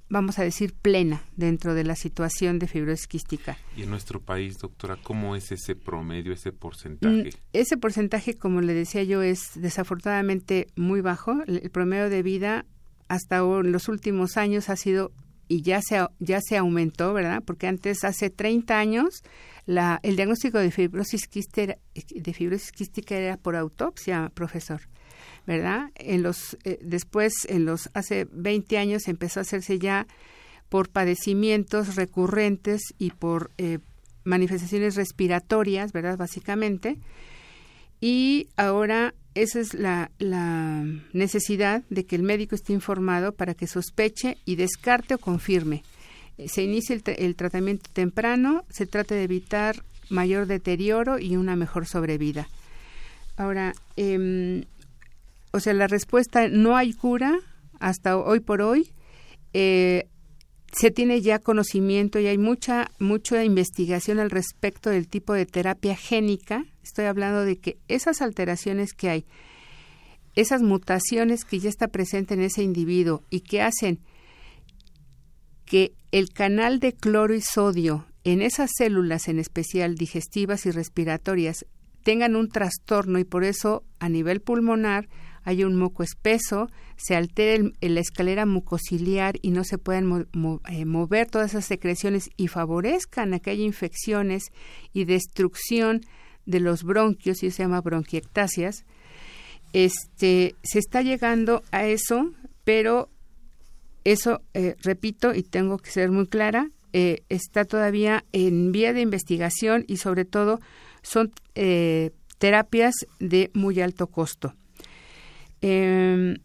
vamos a decir plena dentro de la situación de fibrosis quística. ¿Y en nuestro país, doctora, cómo es ese promedio, ese porcentaje? Mm, ese porcentaje, como le decía yo, es desafortunadamente muy bajo. El promedio de vida hasta en los últimos años ha sido y ya se, ya se aumentó, ¿verdad? Porque antes, hace 30 años, la, el diagnóstico de fibrosis, quística, de fibrosis quística era por autopsia, profesor, ¿verdad? En los, eh, después, en los, hace 20 años, empezó a hacerse ya por padecimientos recurrentes y por eh, manifestaciones respiratorias, ¿verdad? Básicamente. Y ahora esa es la, necesidad de que el médico esté informado para que sospeche y descarte o confirme. Eh, se inicia el, tratamiento temprano, se trata de evitar mayor deterioro y una mejor sobrevida. Ahora, em, o sea, la respuesta no hay cura hasta hoy por hoy. Eh, se tiene ya conocimiento y hay mucha mucha investigación al respecto del tipo de terapia génica. Estoy hablando de que esas alteraciones que hay, esas mutaciones que ya está presente en ese individuo y que hacen que el canal de cloro y sodio en esas células en especial digestivas y respiratorias tengan un trastorno y por eso a nivel pulmonar hay un moco espeso, se altera la escalera mucociliar y no se pueden eh, mover todas esas secreciones y favorezcan a que haya infecciones y destrucción de los bronquios, y se llama bronquiectasias. Este, se está llegando a eso, pero eso, eh, repito, y tengo que ser muy clara, eh, está todavía en vía de investigación y sobre todo son terapias de muy alto costo. Eh,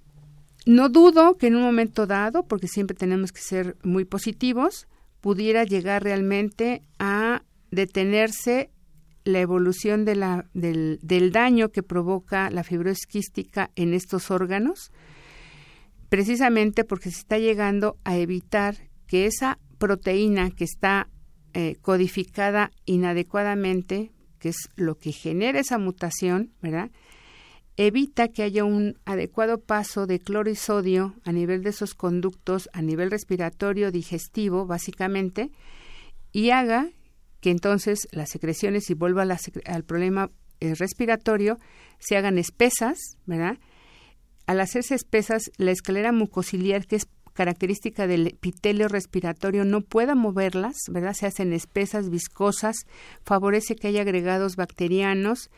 no dudo que en un momento dado, porque siempre tenemos que ser muy positivos, pudiera llegar realmente a detenerse la evolución del, daño que provoca la fibrosis quística en estos órganos, precisamente porque se está llegando a evitar que esa proteína que está eh, codificada inadecuadamente, que es lo que genera esa mutación, ¿verdad? Evita que haya un adecuado paso de cloro y sodio a nivel de esos conductos, a nivel respiratorio, digestivo, básicamente, y haga que entonces las secreciones, y vuelva al problema eh, respiratorio, se hagan espesas, ¿verdad? Al hacerse espesas, la escalera mucociliar, que es característica del epitelio respiratorio, no pueda moverlas, ¿verdad? Se hacen espesas, viscosas, favorece que haya agregados bacterianos,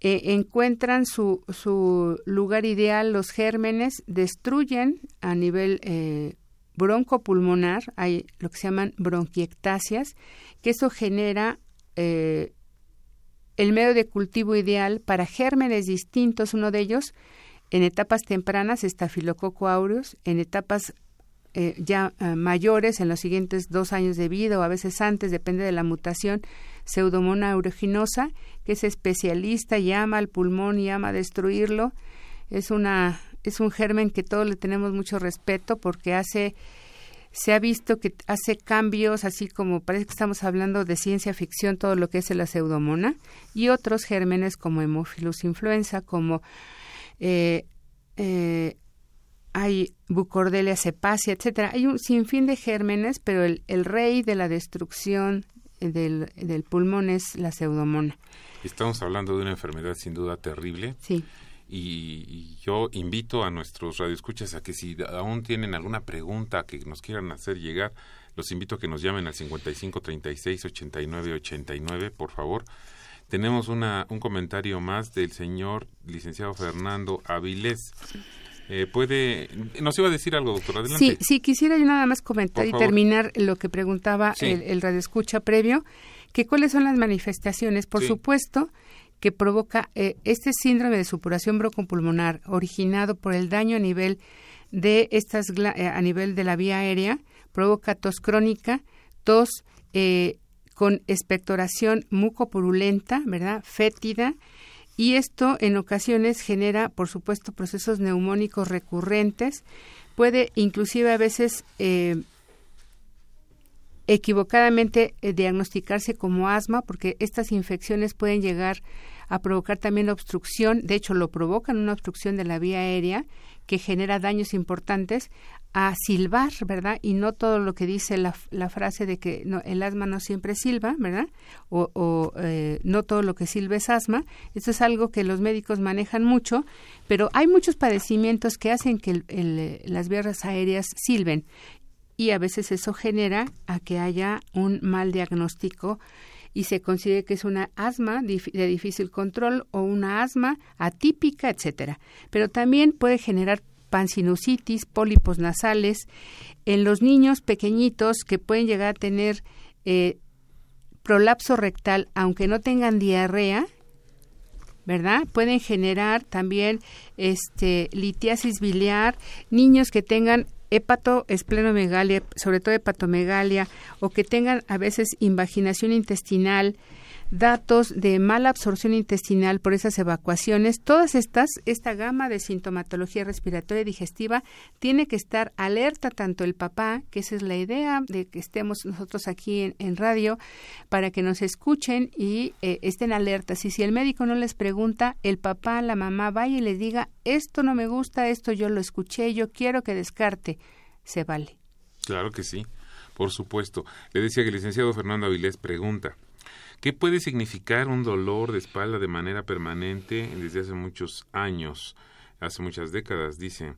eh, encuentran su, su, lugar ideal los gérmenes, destruyen a nivel eh, broncopulmonar, hay lo que se llaman bronquiectasias, que eso genera eh, el medio de cultivo ideal para gérmenes distintos, uno de ellos en etapas tempranas, estafilococo aureus, en etapas eh, ya eh, mayores en los siguientes dos años de vida o a veces antes, depende de la mutación, pseudomona aeruginosa, que es especialista y ama al pulmón y ama destruirlo. Es, una, es un germen que todos le tenemos mucho respeto porque hace se ha visto que hace cambios, así como parece que estamos hablando de ciencia ficción, todo lo que es la pseudomona, y otros gérmenes como Hemophilus influenza, como eh, hay Bucordelia cepacia, etcétera. Hay un sinfín de gérmenes, pero el, el rey de la destrucción del, del, pulmón es la pseudomona. Estamos hablando de una enfermedad sin duda terrible. Sí. Y, yo invito a nuestros radioescuchas a que si aún tienen alguna pregunta que nos quieran hacer llegar, los invito a que nos llamen al 55 36 89 89, por favor. Tenemos una, un comentario más del señor licenciado Fernando Avilés. Eh, puede, nos iba a decir algo, doctor. Adelante. Sí, sí, quisiera yo nada más comentar y terminar lo que preguntaba el, el radioescucha previo, que cuáles son las manifestaciones. Por supuesto que provoca eh, este síndrome de supuración broncopulmonar originado por el daño a nivel de estas eh, a nivel de la vía aérea provoca tos crónica, tos con expectoración mucopurulenta, ¿verdad? Fétida, y esto en ocasiones genera, por supuesto, procesos neumónicos recurrentes. Puede inclusive a veces eh, equivocadamente eh, diagnosticarse como asma, porque estas infecciones pueden llegar a provocar también obstrucción, de hecho lo provocan una obstrucción de la vía aérea que genera daños importantes a silbar, ¿verdad? Y no todo lo que dice la, frase de que el asma no siempre silba, ¿verdad? O, o eh, no todo lo que silba es asma. Esto es algo que los médicos manejan mucho, pero hay muchos padecimientos que hacen que el, las vías aéreas silben y a veces eso genera a que haya un mal diagnóstico y se considere que es una asma de difícil control o una asma atípica, etcétera. Pero también puede generar pansinusitis, pólipos nasales, en los niños pequeñitos que pueden llegar a tener eh, prolapso rectal, aunque no tengan diarrea, ¿verdad? Pueden generar también este litiasis biliar, niños que tengan hepatoesplenomegalia, sobre todo hepatomegalia, o que tengan a veces invaginación intestinal, datos de mala absorción intestinal por esas evacuaciones, todas estas, esta gama de sintomatología respiratoria y digestiva tiene que estar alerta tanto el papá, que esa es la idea de que estemos nosotros aquí en, radio, para que nos escuchen y eh, estén alertas. Y si el médico no les pregunta, el papá, la mamá vaya y les diga, esto no me gusta, esto yo lo escuché, yo quiero que descarte, se vale. Claro que sí, por supuesto. Le decía que el licenciado Fernando Avilés pregunta, ¿Qué puede significar un dolor de espalda de manera permanente desde hace muchos años, hace muchas décadas? Dice,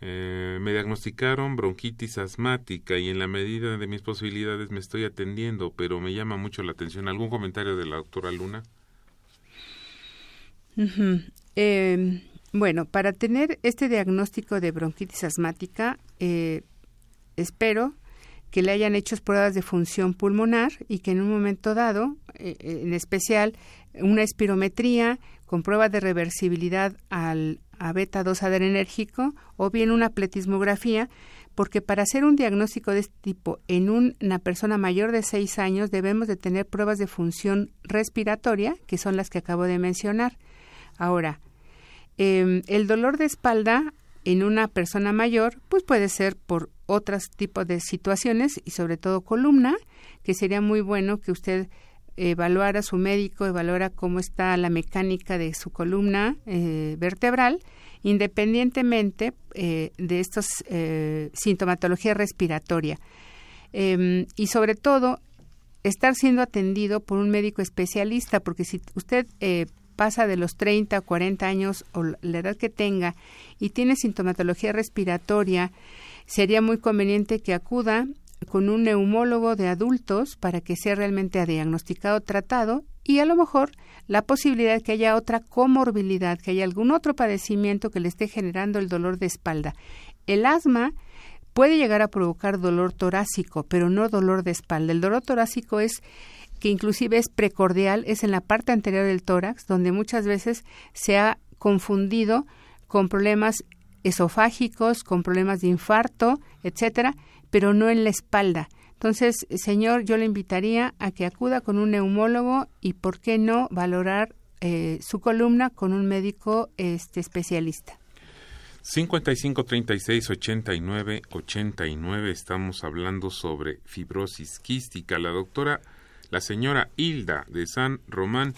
eh, me diagnosticaron bronquitis asmática y en la medida de mis posibilidades me estoy atendiendo, pero me llama mucho la atención. ¿Algún comentario de la doctora Luna? Em, bueno, para tener este diagnóstico de bronquitis asmática, eh, espero que le hayan hecho pruebas de función pulmonar y que en un momento dado, eh, eh, en especial una espirometría con pruebas de reversibilidad al a beta 2 adrenérgico o bien una pletismografía, porque para hacer un diagnóstico de este tipo en una persona mayor de 6 años debemos de tener pruebas de función respiratoria, que son las que acabo de mencionar. Ahora, eh, el dolor de espalda en una persona mayor, pues puede ser por otros tipos de situaciones y sobre todo columna, que sería muy bueno que usted evaluara a su médico, evaluara cómo está la mecánica de su columna eh, vertebral, independientemente eh, de estas eh, sintomatología respiratoria. Em, y sobre todo, estar siendo atendido por un médico especialista, porque si usted eh, pasa de los 30 o 40 años o la edad que tenga y tiene sintomatología respiratoria, sería muy conveniente que acuda con un neumólogo de adultos para que sea realmente diagnosticado, tratado y a lo mejor la posibilidad que haya otra comorbilidad, que haya algún otro padecimiento que le esté generando el dolor de espalda. El asma puede llegar a provocar dolor torácico, pero no dolor de espalda. El dolor torácico es que inclusive es precordial, es en la parte anterior del tórax, donde muchas veces se ha confundido con problemas esofágicos, con problemas de infarto, etcétera, pero no en la espalda. Entonces, señor, yo le invitaría a que acuda con un neumólogo y, ¿por qué no, valorar eh, su columna con un médico este, especialista? 55 36 89 89 estamos hablando sobre fibrosis quística. La doctora la señora Hilda de San Román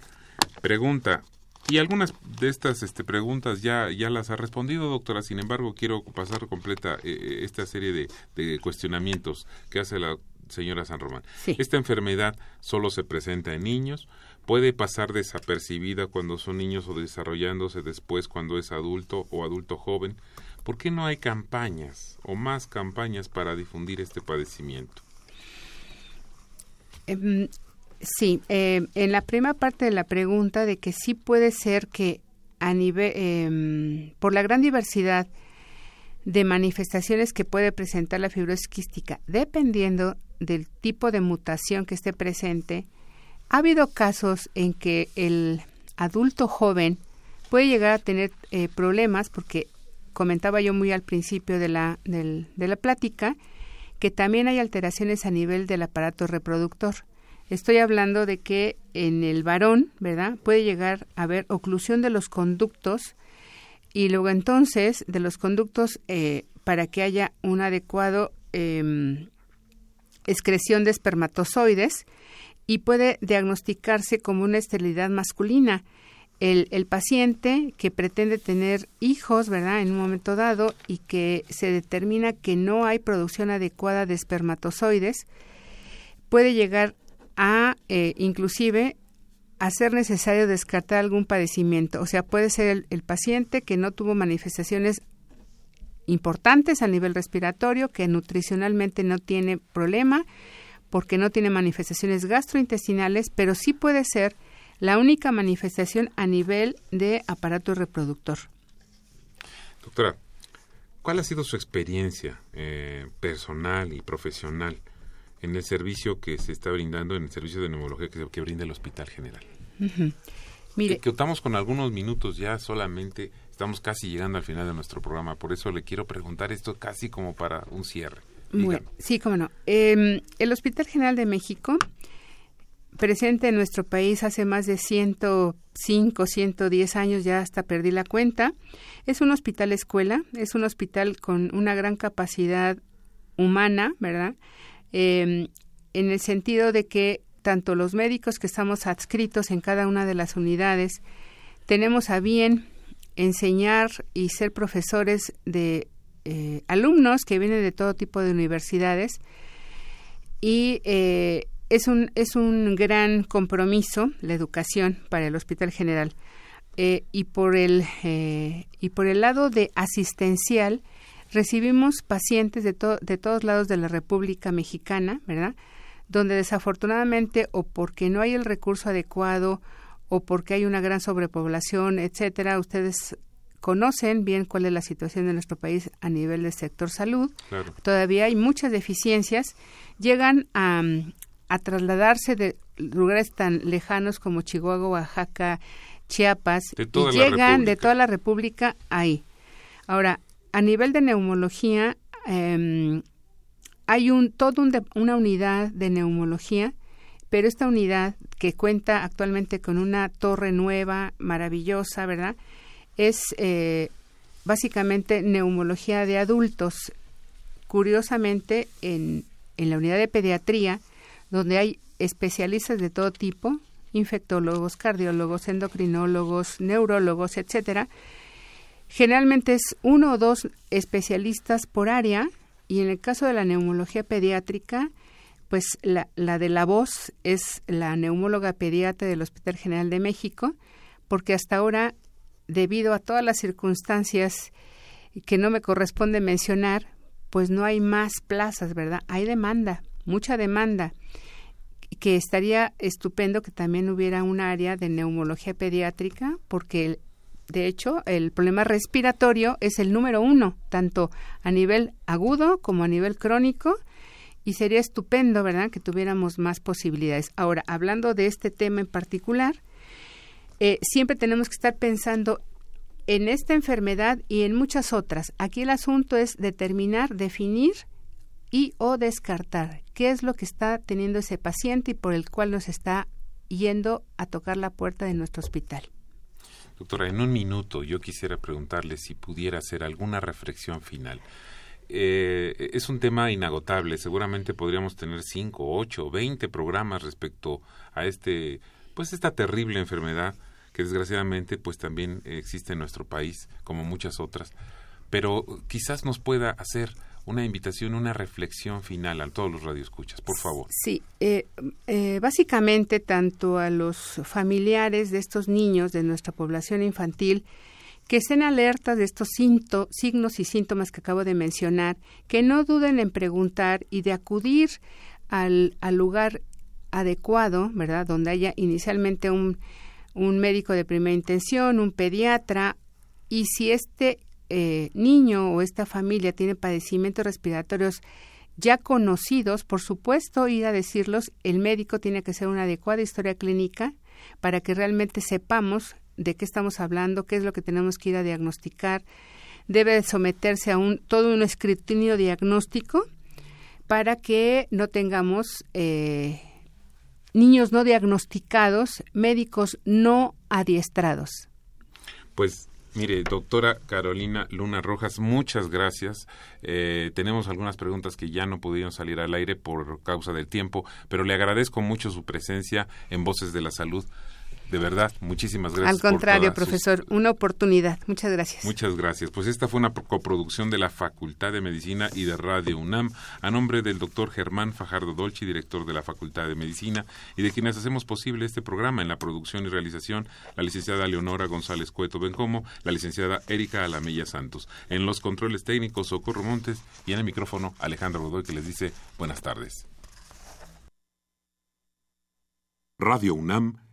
pregunta, Y algunas de estas este, preguntas ya, ya las ha respondido, doctora. Sin embargo, quiero pasar completa eh, eh, esta serie de, de, cuestionamientos que hace la señora San Román. Esta enfermedad solo se presenta en niños, puede pasar desapercibida cuando son niños o desarrollándose después cuando es adulto o adulto joven. ¿Por qué no hay campañas o más campañas para difundir este padecimiento? Em, sí, eh, en la primera parte de la pregunta de que sí puede ser que a nivel, em, por la gran diversidad de manifestaciones que puede presentar la fibrosis quística, dependiendo del tipo de mutación que esté presente, ha habido casos en que el adulto joven puede llegar a tener eh, problemas porque comentaba yo muy al principio de la, de la plática que también hay alteraciones a nivel del aparato reproductor. Estoy hablando de que en el varón, ¿verdad? Puede llegar a haber oclusión de los conductos y luego entonces de los conductos eh, para que haya un adecuado eh, excreción de espermatozoides y puede diagnosticarse como una esterilidad masculina. El, el, paciente que pretende tener hijos, ¿verdad?, en un momento dado y que se determina que no hay producción adecuada de espermatozoides, puede llegar a, eh, inclusive, a ser necesario descartar algún padecimiento. O sea, puede ser el, el paciente que no tuvo manifestaciones importantes a nivel respiratorio, que nutricionalmente no tiene problema, porque no tiene manifestaciones gastrointestinales, pero sí puede ser la única manifestación a nivel de aparato reproductor. Doctora, ¿cuál ha sido su experiencia eh, personal y profesional en el servicio que se está brindando, en el servicio de neumología que, que brinda el Hospital General? Mire, que, contamos con algunos minutos ya solamente, estamos casi llegando al final de nuestro programa, por eso le quiero preguntar esto casi como para un cierre sí, cómo no. Em, el Hospital General de México, presente en nuestro país hace más de 105, 110 años, ya hasta perdí la cuenta, es un hospital escuela, es un hospital con una gran capacidad humana, ¿verdad? Em, en el sentido de que tanto los médicos que estamos adscritos en cada una de las unidades, tenemos a bien enseñar y ser profesores de eh, alumnos que vienen de todo tipo de universidades y eh, es, un, es un gran compromiso la educación para el Hospital General. Eh, y, por el, y por el lado de asistencial, recibimos pacientes de, de todos lados de la República Mexicana, ¿verdad? Donde desafortunadamente o porque no hay el recurso adecuado o porque hay una gran sobrepoblación, etcétera, ustedes conocen bien cuál es la situación de nuestro país a nivel del sector salud. Todavía hay muchas deficiencias. Llegan a, a trasladarse de lugares tan lejanos como Chihuahua, Oaxaca, Chiapas y llegan de toda la República ahí. Ahora, a nivel de neumología, eh, hay un todo una unidad de neumología, pero esta unidad que cuenta actualmente con una torre nueva, maravillosa, ¿verdad? es eh, básicamente neumología de adultos. Curiosamente, en, en la unidad de pediatría, donde hay especialistas de todo tipo, infectólogos, cardiólogos, endocrinólogos, neurólogos, etcétera, generalmente es uno o dos especialistas por área y en el caso de la neumología pediátrica, pues la, la de la voz es la neumóloga pediatra del Hospital General de México, porque hasta ahora debido a todas las circunstancias que no me corresponde mencionar, pues no hay más plazas, ¿verdad? Hay demanda, mucha demanda, que estaría estupendo que también hubiera un área de neumología pediátrica, porque de hecho el problema respiratorio es el número uno, tanto a nivel agudo como a nivel crónico, y sería estupendo, ¿verdad?, que tuviéramos más posibilidades. Ahora, hablando de este tema en particular, eh, siempre tenemos que estar pensando en esta enfermedad y en muchas otras. Aquí el asunto es determinar, definir y o descartar qué es lo que está teniendo ese paciente y por el cual nos está yendo a tocar la puerta de nuestro hospital. Doctora, en un minuto yo quisiera preguntarle si pudiera hacer alguna reflexión final. Eh, es un tema inagotable. Seguramente podríamos tener cinco, ocho, veinte programas respecto a este, pues esta terrible enfermedad que desgraciadamente pues también existe en nuestro país, como muchas otras. Pero quizás nos pueda hacer una invitación, una reflexión final a todos los radioescuchas, por favor. Sí, eh, eh, básicamente tanto a los familiares de estos niños de nuestra población infantil, que estén alertas de estos signos y síntomas que acabo de mencionar, que no duden en preguntar y de acudir al, al lugar adecuado, ¿verdad? Donde haya inicialmente un, un médico de primera intención, un pediatra, y si este eh, niño o esta familia tiene padecimientos respiratorios ya conocidos, por supuesto, ir a decirlos, el médico tiene que hacer una adecuada historia clínica para que realmente sepamos de qué estamos hablando, qué es lo que tenemos que ir a diagnosticar. Debe someterse a un todo un escrutinio diagnóstico para que no tengamos eh, niños no diagnosticados, médicos no adiestrados. Pues Mire, doctora Carolina Luna Rojas, muchas gracias. Eh, tenemos algunas preguntas que ya no pudieron salir al aire por causa del tiempo, pero le agradezco mucho su presencia en Voces de la Salud. De verdad, muchísimas gracias. Al contrario, profesor, una oportunidad. Muchas gracias. Muchas gracias. Pues esta fue una coproducción de la Facultad de Medicina y de Radio UNAM, a nombre del doctor Germán Fajardo Dolci, director de la Facultad de Medicina, y de quienes hacemos posible este programa en la producción y realización, la licenciada Leonora González Cueto Bencomo, la licenciada Erika Alamella Santos. En los controles técnicos, Socorro Montes, y en el micrófono, Alejandro Godoy, que les dice buenas tardes. Radio UNAM